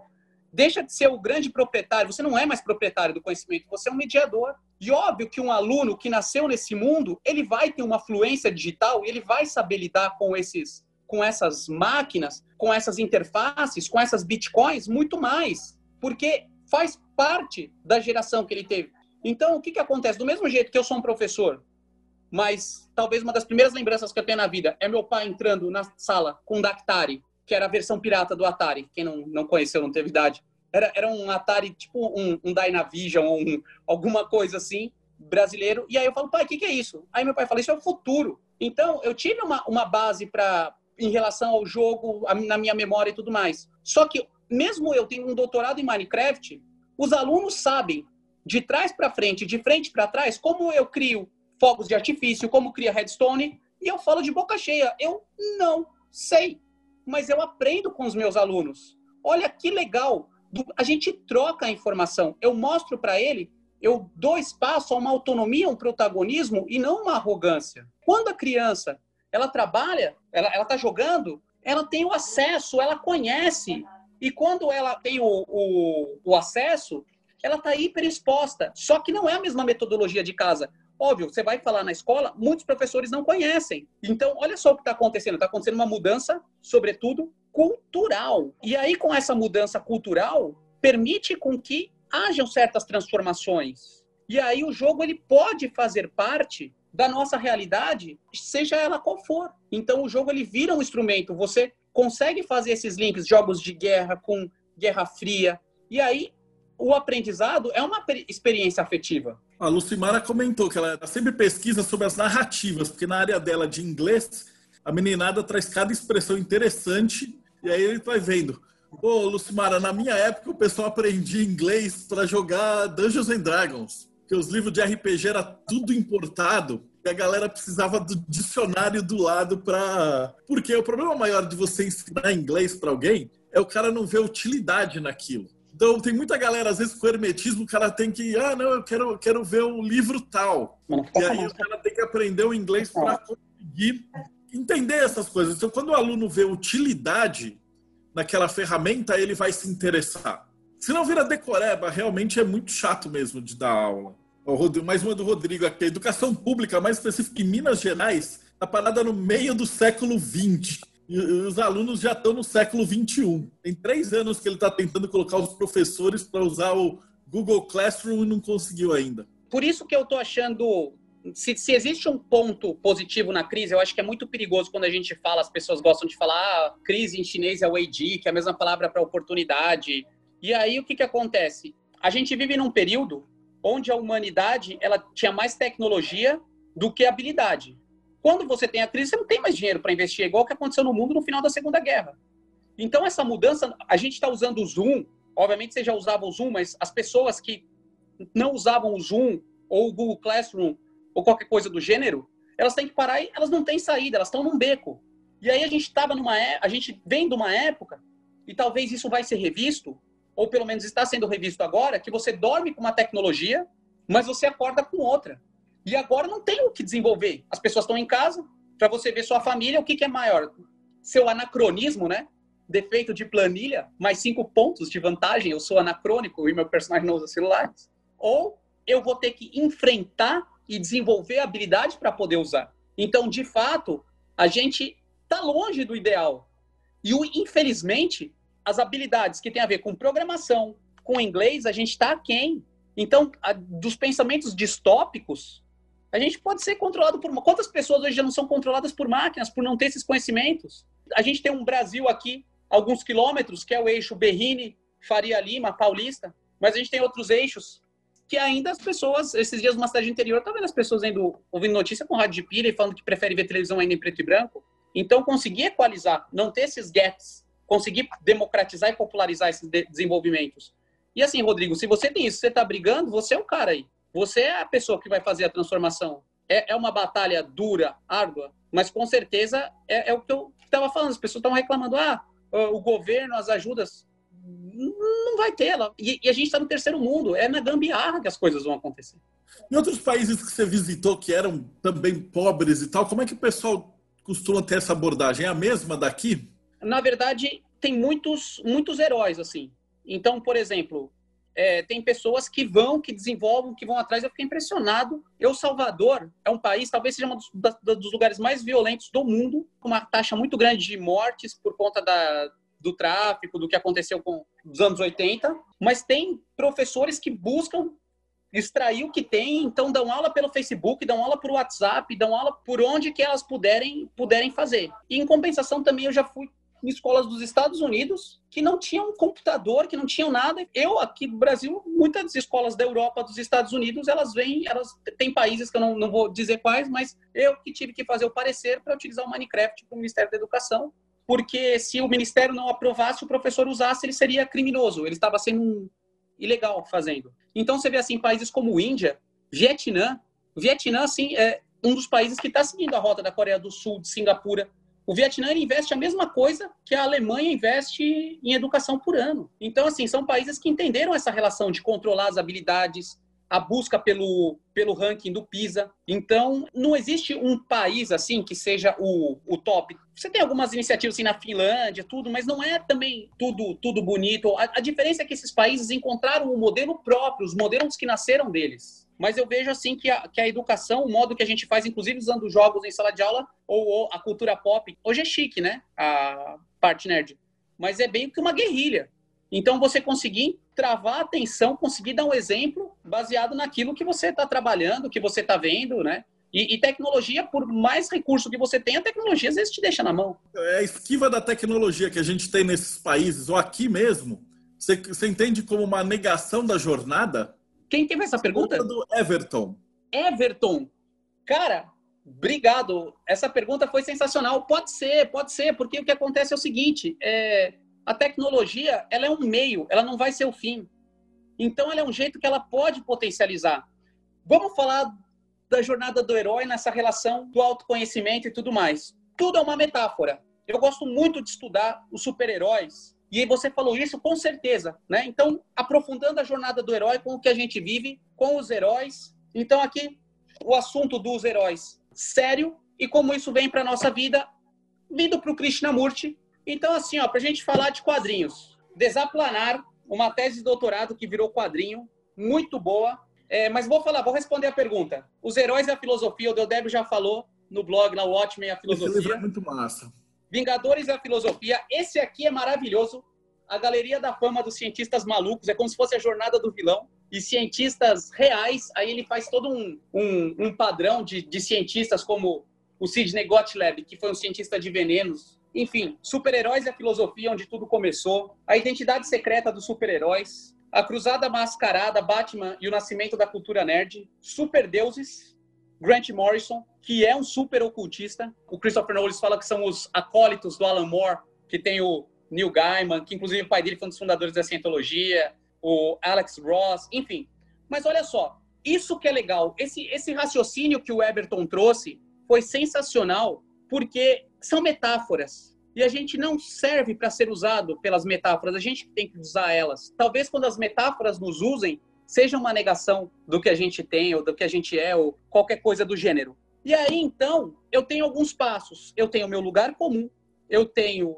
deixa de ser o grande proprietário, você não é mais proprietário do conhecimento, você é um mediador. E óbvio que um aluno que nasceu nesse mundo, ele vai ter uma fluência digital ele vai saber lidar com esses com essas máquinas, com essas interfaces, com essas bitcoins muito mais, porque faz parte da geração que ele teve. Então, o que que acontece? Do mesmo jeito que eu sou um professor, mas talvez uma das primeiras lembranças que eu tenho na vida é meu pai entrando na sala com um Dactari que era a versão pirata do Atari. Quem não, não conheceu, não teve idade. Era, era um Atari, tipo um, um Dynavision, um, alguma coisa assim, brasileiro. E aí eu falo, pai, o que, que é isso? Aí meu pai fala, isso é o futuro. Então, eu tive uma, uma base para em relação ao jogo, a, na minha memória e tudo mais. Só que, mesmo eu tendo um doutorado em Minecraft, os alunos sabem, de trás para frente, de frente para trás, como eu crio fogos de artifício, como cria redstone, e eu falo de boca cheia. Eu não sei mas eu aprendo com os meus alunos. Olha que legal, a gente troca a informação. Eu mostro para ele, eu dou espaço a uma autonomia, um protagonismo e não uma arrogância. Quando a criança ela trabalha, ela está jogando, ela tem o acesso, ela conhece. E quando ela tem o, o, o acesso, ela está hiper exposta. Só que não é a mesma metodologia de casa. Óbvio, você vai falar na escola, muitos professores não conhecem. Então, olha só o que está acontecendo. Está acontecendo uma mudança, sobretudo, cultural. E aí, com essa mudança cultural, permite com que hajam certas transformações. E aí o jogo ele pode fazer parte da nossa realidade, seja ela qual for. Então o jogo ele vira um instrumento. Você consegue fazer esses links, jogos de guerra com Guerra Fria. E aí o aprendizado é uma experiência afetiva. A Lucimara comentou que ela sempre pesquisa sobre as narrativas, porque na área dela de inglês, a meninada traz cada expressão interessante, e aí ele vai vendo. Ô, Lucimara, na minha época o pessoal aprendia inglês para jogar Dungeons and Dragons, que os livros de RPG era tudo importado, e a galera precisava do dicionário do lado para. Porque o problema maior de você ensinar inglês para alguém é o cara não ver utilidade naquilo. Então, tem muita galera, às vezes, com hermetismo, o cara tem que, ah, não, eu quero, quero ver o livro tal. e aí o cara tem que aprender o inglês para conseguir entender essas coisas. Então, quando o aluno vê utilidade naquela ferramenta, ele vai se interessar. Se não vira decoreba, realmente é muito chato mesmo de dar aula. Mais uma do Rodrigo aqui. Educação pública, mais específica em Minas Gerais, está parada no meio do século XX. E os alunos já estão no século 21. Tem três anos que ele está tentando colocar os professores para usar o Google Classroom e não conseguiu ainda. Por isso que eu estou achando. Se, se, existe um ponto positivo na crise, eu acho que é muito perigoso quando a gente fala, as pessoas gostam de falar, ah, crise em chinês é Weiji, que é a mesma palavra para oportunidade. E aí o que, que acontece? A gente vive num período onde a humanidade ela tinha mais tecnologia do que habilidade. Quando você tem a crise, você não tem mais dinheiro para investir, é igual o que aconteceu no mundo no final da Segunda Guerra. Então, essa mudança, a gente está usando o Zoom, obviamente você já usava o Zoom, mas as pessoas que não usavam o Zoom ou o Google Classroom ou qualquer coisa do gênero, elas têm que parar e elas não têm saída, elas estão num beco. E aí a gente estava numa é, a gente vem de uma época e talvez isso vai ser revisto, ou pelo menos está sendo revisto agora, que você dorme com uma tecnologia, mas você acorda com outra. E agora não tem o que desenvolver. As pessoas estão em casa, para você ver sua família, o que, que é maior? Seu anacronismo, né? Defeito de planilha, mais cinco pontos de vantagem, eu sou anacrônico e meu personagem não usa celulares. Ou eu vou ter que enfrentar e desenvolver habilidade para poder usar. Então, de fato, a gente está longe do ideal. E, infelizmente, as habilidades que têm a ver com programação, com inglês, a gente está aquém. Então, a, dos pensamentos distópicos, a gente pode ser controlado por. Quantas pessoas hoje já não são controladas por máquinas, por não ter esses conhecimentos? A gente tem um Brasil aqui, alguns quilômetros, que é o eixo Berrini, Faria Lima, Paulista, mas a gente tem outros eixos que ainda as pessoas, esses dias numa cidade interior, tá vendo as pessoas indo, ouvindo notícia com rádio de pilha e falando que prefere ver televisão ainda em preto e branco. Então, conseguir equalizar, não ter esses gaps, conseguir democratizar e popularizar esses de desenvolvimentos. E assim, Rodrigo, se você tem isso, você está brigando, você é o cara aí. Você é a pessoa que vai fazer a transformação. É, é uma batalha dura, árdua, mas com certeza é, é o que eu estava falando. As pessoas estão reclamando, ah, o governo, as ajudas. Não vai ter ela. E, e a gente está no terceiro mundo. É na gambiarra que as coisas vão acontecer. Em outros países que você visitou, que eram também pobres e tal, como é que o pessoal costuma ter essa abordagem? É a mesma daqui? Na verdade, tem muitos, muitos heróis, assim. Então, por exemplo, é, tem pessoas que vão, que desenvolvem, que vão atrás. Eu fiquei impressionado. Eu, Salvador, é um país, talvez seja um dos, da, dos lugares mais violentos do mundo, com uma taxa muito grande de mortes por conta da, do tráfico, do que aconteceu com os anos 80. Mas tem professores que buscam extrair o que tem, então dão aula pelo Facebook, dão aula por WhatsApp, dão aula por onde que elas puderem, puderem fazer. E em compensação também eu já fui em escolas dos Estados Unidos que não tinham computador, que não tinham nada. Eu aqui no Brasil, muitas escolas da Europa, dos Estados Unidos, elas vêm, elas têm países que eu não, não vou dizer quais, mas eu que tive que fazer o parecer para utilizar o Minecraft para o Ministério da Educação, porque se o Ministério não aprovasse, o professor usasse, ele seria criminoso, ele estava sendo ilegal fazendo. Então você vê assim países como Índia, Vietnã, Vietnã assim é um dos países que está seguindo a rota da Coreia do Sul, de Singapura, o Vietnã investe a mesma coisa que a Alemanha investe em educação por ano. Então, assim, são países que entenderam essa relação de controlar as habilidades, a busca pelo, pelo ranking do PISA. Então, não existe um país assim que seja o, o top. Você tem algumas iniciativas assim na Finlândia, tudo, mas não é também tudo tudo bonito. A, a diferença é que esses países encontraram um modelo próprio, os modelos que nasceram deles mas eu vejo assim que a, que a educação, o modo que a gente faz, inclusive usando jogos em sala de aula, ou, ou, a cultura pop, hoje é chique, né? A parte nerd. Mas é bem que uma guerrilha. Então você conseguir travar a atenção, conseguir dar um exemplo baseado naquilo que você está trabalhando, que você está vendo, né? E, e, tecnologia, por mais recurso que você tenha, a tecnologia às vezes te deixa na mão. É a esquiva da tecnologia que a gente tem nesses países, ou aqui mesmo, você, você entende como uma negação da jornada? Quem teve essa pergunta? do Everton. Everton. Cara, obrigado. Essa pergunta foi sensacional. Pode ser, pode ser, porque o que acontece é o seguinte: é, a tecnologia ela é um meio, ela não vai ser o fim. Então, ela é um jeito que ela pode potencializar. Vamos falar da jornada do herói nessa relação do autoconhecimento e tudo mais. Tudo é uma metáfora. Eu gosto muito de estudar os super-heróis e você falou isso com certeza, né? Então, aprofundando a jornada do herói com o que a gente vive, com os heróis. Então, aqui, o assunto dos heróis sério e como isso vem para nossa vida, vindo para o Krishnamurti. Então, assim, ó, para a gente falar de quadrinhos. Desaplanar, uma tese de doutorado que virou quadrinho, muito boa. É, mas vou falar, vou responder a pergunta. Os heróis e a filosofia, o Deodébio já falou no blog, na Watchmen, a filosofia. Esse livro é muito massa. Vingadores da Filosofia. Esse aqui é maravilhoso. A Galeria da Fama dos Cientistas Malucos. É como se fosse a jornada do vilão. E cientistas reais. Aí ele faz todo um, um, um padrão de, de cientistas como o Sidney Gottlieb, que foi um cientista de venenos. Enfim, super-heróis e a filosofia, onde tudo começou. A identidade secreta dos super-heróis. A Cruzada Mascarada, Batman e o Nascimento da Cultura Nerd. Super Deuses. Grant Morrison, que é um super ocultista. O Christopher Nolan fala que são os acólitos do Alan Moore, que tem o Neil Gaiman, que inclusive o pai dele foi um dos fundadores da Cientologia, o Alex Ross, enfim. Mas olha só, isso que é legal, esse, esse raciocínio que o Everton trouxe foi sensacional, porque são metáforas. E a gente não serve para ser usado pelas metáforas, a gente tem que usar elas. Talvez quando as metáforas nos usem, seja uma negação do que a gente tem, ou do que a gente é, ou qualquer coisa do gênero. E aí, então, eu tenho alguns passos. Eu tenho o meu lugar comum, eu tenho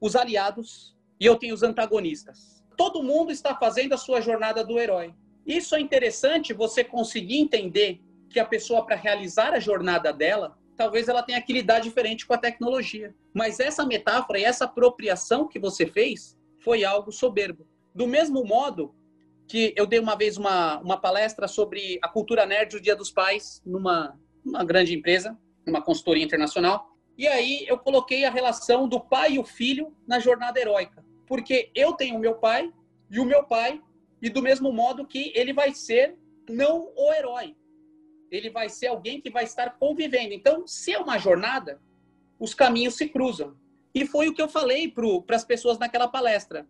os aliados e eu tenho os antagonistas. Todo mundo está fazendo a sua jornada do herói. Isso é interessante você conseguir entender que a pessoa, para realizar a jornada dela, talvez ela tenha que lidar diferente com a tecnologia. Mas essa metáfora e essa apropriação que você fez foi algo soberbo. Do mesmo modo que eu dei uma vez uma, uma palestra sobre a cultura nerd do Dia dos Pais numa, numa grande empresa, numa consultoria internacional. E aí eu coloquei a relação do pai e o filho na jornada heróica. Porque eu tenho meu pai e o meu pai, e do mesmo modo que ele vai ser não o herói, ele vai ser alguém que vai estar convivendo. Então, se é uma jornada, os caminhos se cruzam. E foi o que eu falei para as pessoas naquela palestra.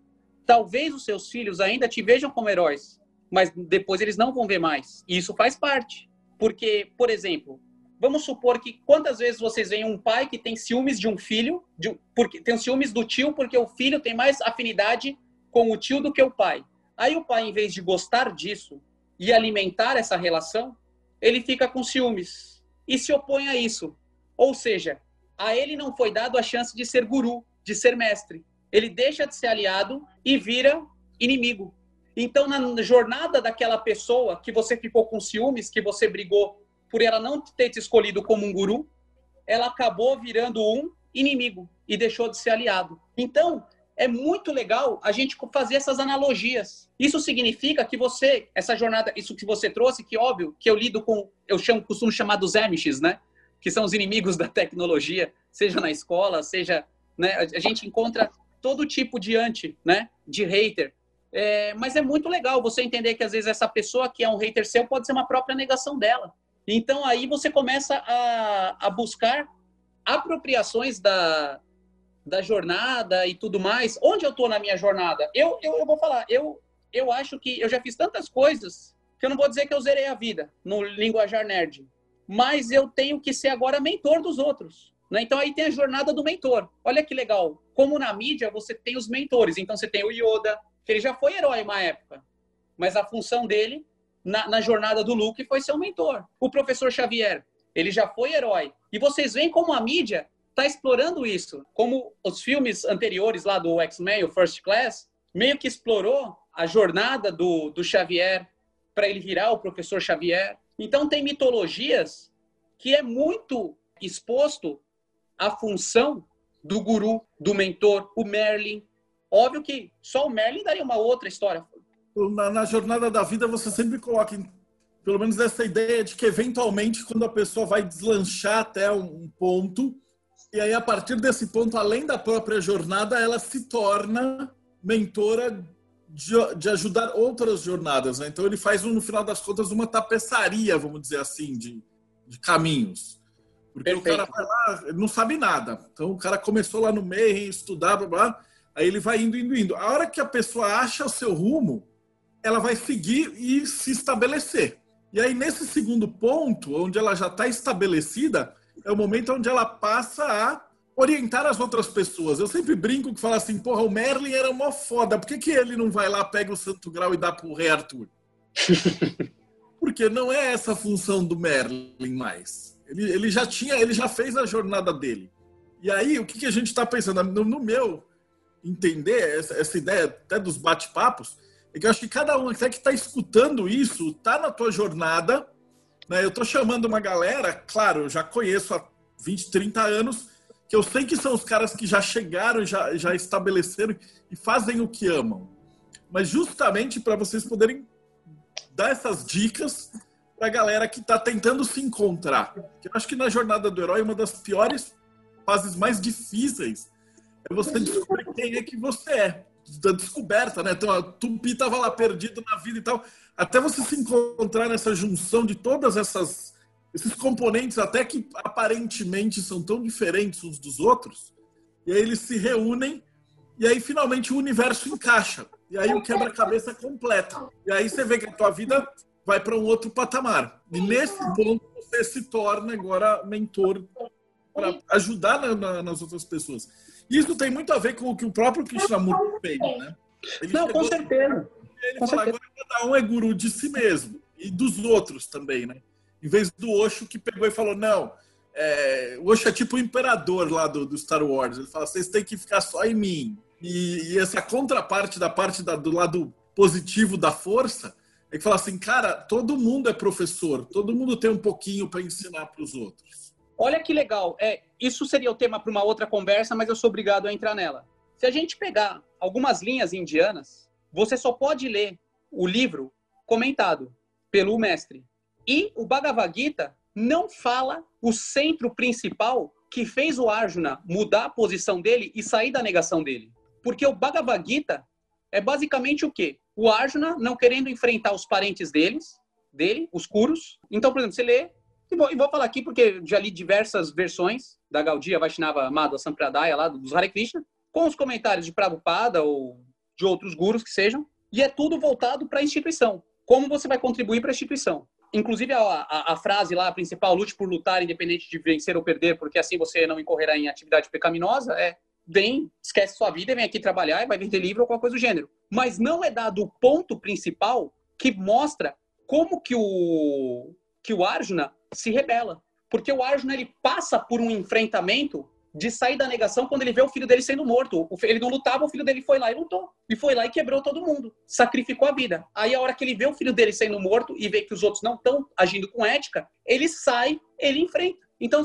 Talvez os seus filhos ainda te vejam como heróis, mas depois eles não vão ver mais. E isso faz parte. Porque, por exemplo, vamos supor que quantas vezes vocês veem um pai que tem ciúmes de um filho, de, porque tem ciúmes do tio porque o filho tem mais afinidade com o tio do que o pai. Aí o pai, em vez de gostar disso e alimentar essa relação, ele fica com ciúmes e se opõe a isso. Ou seja, a ele não foi dado a chance de ser guru, de ser mestre. Ele deixa de ser aliado e vira inimigo. Então, na jornada daquela pessoa que você ficou com ciúmes, que você brigou por ela não ter te escolhido como um guru, ela acabou virando um inimigo e deixou de ser aliado. Então, é muito legal a gente fazer essas analogias. Isso significa que você, essa jornada, isso que você trouxe, que óbvio, que eu lido com, eu chamo, costumo chamar dos Amish, né? Que são os inimigos da tecnologia, seja na escola, seja, né? A gente encontra todo tipo de anti, né? De hater. É, mas é muito legal você entender que às vezes essa pessoa que é um hater seu pode ser uma própria negação dela. Então aí você começa a, a buscar apropriações da, da jornada e tudo mais. Onde eu estou na minha jornada? Eu, eu, eu vou falar, eu, eu acho que eu já fiz tantas coisas que eu não vou dizer que eu zerei a vida no linguajar nerd, mas eu tenho que ser agora mentor dos outros. Né? Então aí tem a jornada do mentor. Olha que legal. Como na mídia você tem os mentores. Então você tem o Yoda, que ele já foi herói uma época, mas a função dele na, na jornada do Luke foi ser um mentor. O professor Xavier, ele já foi herói. E vocês veem como a mídia está explorando isso. Como os filmes anteriores lá do X-Men, o First Class, meio que explorou a jornada do, do Xavier para ele virar o professor Xavier. Então, tem mitologias que é muito exposto à função do guru, do mentor, o Merlin. Óbvio que só o Merlin daria uma outra história. Na, na jornada da vida, você sempre coloca, pelo menos, essa ideia de que, eventualmente, quando a pessoa vai deslanchar até um ponto, e aí, a partir desse ponto, além da própria jornada, ela se torna mentora de, de ajudar outras jornadas. Né? Então, ele faz, no final das contas, uma tapeçaria, vamos dizer assim, de, de caminhos. Porque Perfeito. o cara vai lá, não sabe nada. Então, o cara começou lá no meio, estudar, blá, blá, aí ele vai indo, indo, indo. A hora que a pessoa acha o seu rumo, ela vai seguir e se estabelecer. E aí, nesse segundo ponto, onde ela já está estabelecida, é o momento onde ela passa a orientar as outras pessoas. Eu sempre brinco que fala assim, porra, o Merlin era mó foda, por que, que ele não vai lá, pega o santo grau e dá pro rei Arthur? [LAUGHS] Porque não é essa a função do Merlin mais. Ele, ele já tinha, ele já fez a jornada dele. E aí, o que, que a gente está pensando? No, no, meu entender, essa, essa ideia até dos bate-papos, é que eu acho que cada um até que está escutando isso, está na tua jornada, né? Eu estou chamando uma galera, claro, eu já conheço há 20, 30 anos, que eu sei que são os caras que já chegaram, já, já estabeleceram e fazem o que amam. Mas justamente para vocês poderem dar essas dicas para a galera que está tentando se encontrar. Eu acho que na jornada do herói, uma das piores fases mais difíceis é você descobrir quem é que você é. Da descoberta, né? Então, a Tupi estava lá perdido na vida e tal até você se encontrar nessa junção de todas essas esses componentes até que aparentemente são tão diferentes uns dos outros, e aí eles se reúnem e aí finalmente o universo encaixa. E aí o quebra-cabeça completa. E aí você vê que a tua vida vai para um outro patamar. E nesse ponto você se torna agora mentor para ajudar na, na, nas outras pessoas. Isso tem muito a ver com o que o próprio Krishnamurti fez, né? Ele Não, com certeza. Ele falou, agora cada um é guru de si mesmo e dos outros também, né? Em vez do Osho que pegou e falou, não, é, o Osho é tipo o imperador lá do, do Star Wars. Ele fala, vocês têm que ficar só em mim. E, e essa contraparte da parte da, do lado positivo da força é que fala assim, cara, todo mundo é professor, todo mundo tem um pouquinho para ensinar para os outros. Olha que legal. É, isso seria o tema para uma outra conversa, mas eu sou obrigado a entrar nela. Se a gente pegar algumas linhas indianas, você só pode ler o livro comentado pelo mestre. E o Bhagavad Gita não fala o centro principal que fez o Arjuna mudar a posição dele e sair da negação dele. Porque o Bhagavad Gita é basicamente o quê? O Arjuna não querendo enfrentar os parentes deles, dele, os Kuros. Então, por exemplo, você lê, e vou, e vou falar aqui porque já li diversas versões da Gaudiya Vaishnava Madhva Sampradaya, lá dos Hare Krishna, com os comentários de Prabhupada ou de outros gurus que sejam, e é tudo voltado para a instituição. Como você vai contribuir para a instituição? Inclusive, a, a, a, frase lá, a principal, lute por lutar, independente de vencer ou perder, porque assim você não incorrerá em atividade pecaminosa, é vem, esquece sua vida, vem aqui trabalhar e vai vender livro ou qualquer coisa do gênero. Mas não é dado o ponto principal que mostra como que o, que o Arjuna se rebela. Porque o Arjuna ele passa por um enfrentamento de sair da negação quando ele vê o filho dele sendo morto. Ele não lutava, o filho dele foi lá e lutou. E foi lá e quebrou todo mundo. Sacrificou a vida. Aí, a hora que ele vê o filho dele sendo morto e vê que os outros não estão agindo com ética, ele sai, ele enfrenta. Então,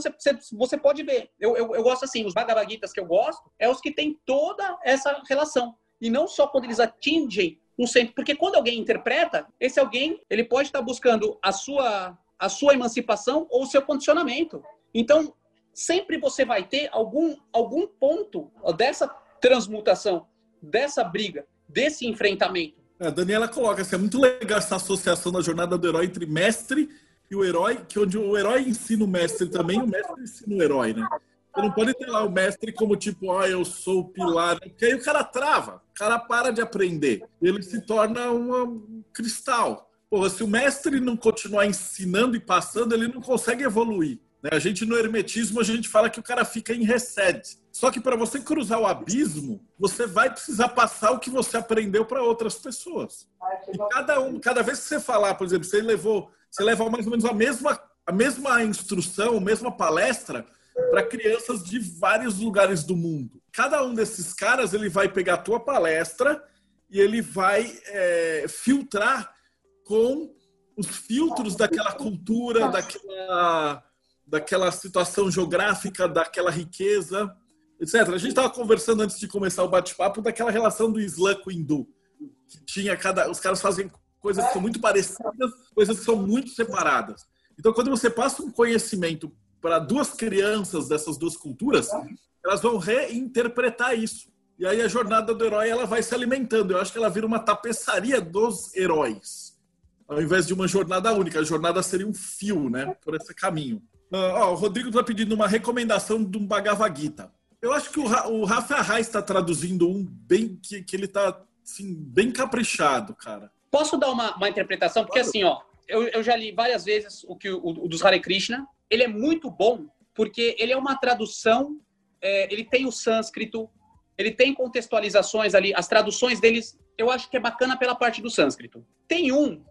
você, pode ver. Eu, eu, eu gosto assim, os Bhagavad Gitas que eu gosto, é os que têm toda essa relação. E não só quando eles atingem um centro. Porque quando alguém interpreta, esse alguém, ele pode estar buscando a sua, a sua emancipação ou o seu condicionamento. Então, sempre você vai ter algum, algum ponto dessa transmutação, dessa briga, desse enfrentamento. A Daniela coloca assim, é muito legal essa associação da jornada do herói entre mestre e o herói, que onde o herói ensina o mestre também, o mestre ensina o herói, né? Você não pode ter lá o mestre como tipo, ah, eu sou o pilar, porque aí o cara trava, o cara para de aprender, ele se torna um cristal. Porra, se o mestre não continuar ensinando e passando, ele não consegue evoluir. Né? A gente no hermetismo a gente fala que o cara fica em reset. Só que para você cruzar o abismo, você vai precisar passar o que você aprendeu para outras pessoas. E cada um, cada vez que você falar, por exemplo, você levou, você leva mais ou menos a mesma a mesma instrução, a mesma palestra para crianças de vários lugares do mundo. Cada um desses caras ele vai pegar a tua palestra e ele vai é, filtrar com os filtros daquela cultura, daquela daquela situação geográfica, daquela riqueza, etc. A gente estava conversando antes de começar o bate-papo daquela relação do Islã com o hindu. Que tinha cada, os caras fazem coisas que são muito parecidas, coisas que são muito separadas. Então, quando você passa um conhecimento para duas crianças dessas duas culturas, elas vão reinterpretar isso. E aí a jornada do herói ela vai se alimentando. Eu acho que ela vira uma tapeçaria dos heróis. Ao invés de uma jornada única, a jornada seria um fio, né, por esse caminho. Uh, o Rodrigo está pedindo uma recomendação de um Bhagavad Gita. Eu acho que o, o Rafa Arraes está traduzindo um bem que, que ele está assim, bem caprichado, cara. Posso dar uma, uma interpretação? Porque claro. assim, ó, eu, eu, já li várias vezes o que o, o, dos Hare Krishna. Ele é muito bom porque ele é uma tradução. É, ele tem o sânscrito, ele tem contextualizações ali. As traduções deles, eu acho que é bacana pela parte do sânscrito. Tem um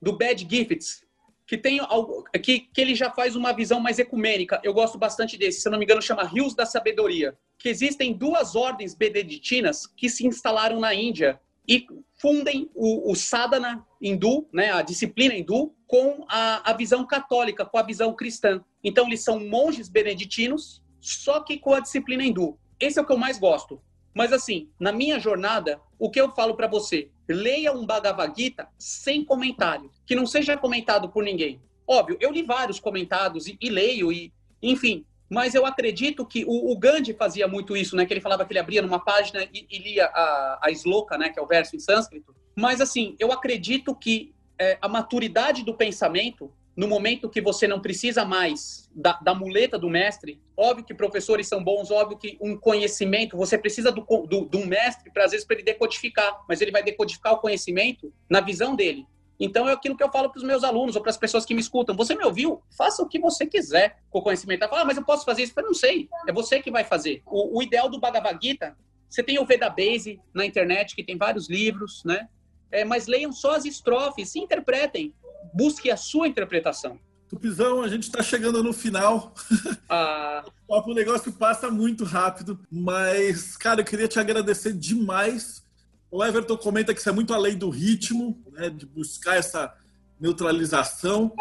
do Bad Gifts que tem algo que, que ele já faz uma visão mais ecumênica. Eu gosto bastante desse, se não me engano, chama Rios da Sabedoria. Que existem duas ordens beneditinas que se instalaram na Índia e fundem o, o sadhana hindu, né, a disciplina hindu, com a, a visão católica, com a visão cristã. Então, eles são monges beneditinos, só que com a disciplina hindu. Esse é o que eu mais gosto. Mas assim, na minha jornada, o que eu falo para você? Leia um Bhagavad Gita sem comentário, que não seja comentado por ninguém. Óbvio, eu li vários comentados e, e leio e, enfim, mas eu acredito que o, o, Gandhi fazia muito isso, né? Que ele falava que ele abria numa página e, e lia a, a sloka, né? Que é o verso em sânscrito. Mas assim, eu acredito que é, a maturidade do pensamento no momento que você não precisa mais da, da, muleta do mestre, óbvio que professores são bons, óbvio que um conhecimento, você precisa do, do, do mestre, para às vezes, para ele decodificar, mas ele vai decodificar o conhecimento na visão dele. Então é aquilo que eu falo para os meus alunos ou para as pessoas que me escutam. Você me ouviu? Faça o que você quiser com o conhecimento. Ah, mas eu posso fazer isso? Eu não sei. É você que vai fazer. O, o ideal do Bhagavad Gita, você tem o Veda Base na internet, que tem vários livros, né? É, mas leiam só as estrofes, se interpretem. Busque a sua interpretação. Tupizão, a gente está chegando no final. [LAUGHS] Ah. o negócio passa muito rápido, mas, cara, eu queria te agradecer demais. O Everton comenta que isso é muito além do ritmo, né, de buscar essa neutralização.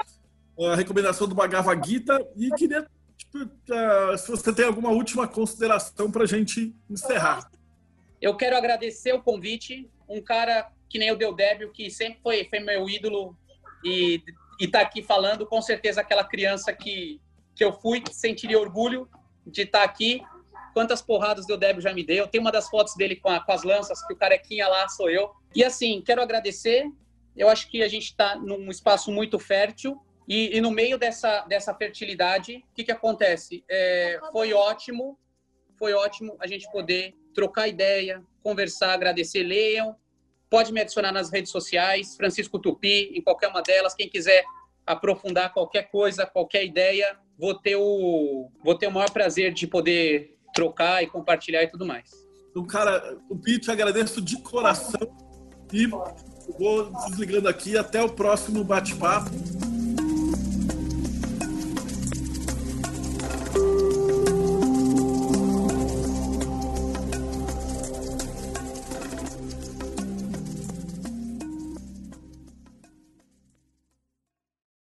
A recomendação do Bhagavad Gita. E queria, tipo, uh, se você tem alguma última consideração para a gente encerrar. Eu quero agradecer o convite. Um cara que nem o Deodébio, que sempre foi, foi meu ídolo e estar tá aqui falando, com certeza aquela criança que, que eu fui sentiria orgulho de estar tá aqui. Quantas porradas o Débio já me deu. Tem uma das fotos dele com, a, com as lanças, que o carequinha lá sou eu. E assim, quero agradecer. Eu acho que a gente está num espaço muito fértil. E, e, no meio dessa, dessa fertilidade, o que, que acontece? É, foi ótimo, foi ótimo a gente poder trocar ideia, conversar, agradecer, leiam, Pode me adicionar nas redes sociais, Francisco Tupi, em qualquer uma delas. Quem quiser aprofundar qualquer coisa, qualquer ideia, vou ter o, vou ter o maior prazer de poder trocar e compartilhar e tudo mais. Então, cara, Tupi, te agradeço de coração e vou desligando aqui. Até o próximo bate-papo.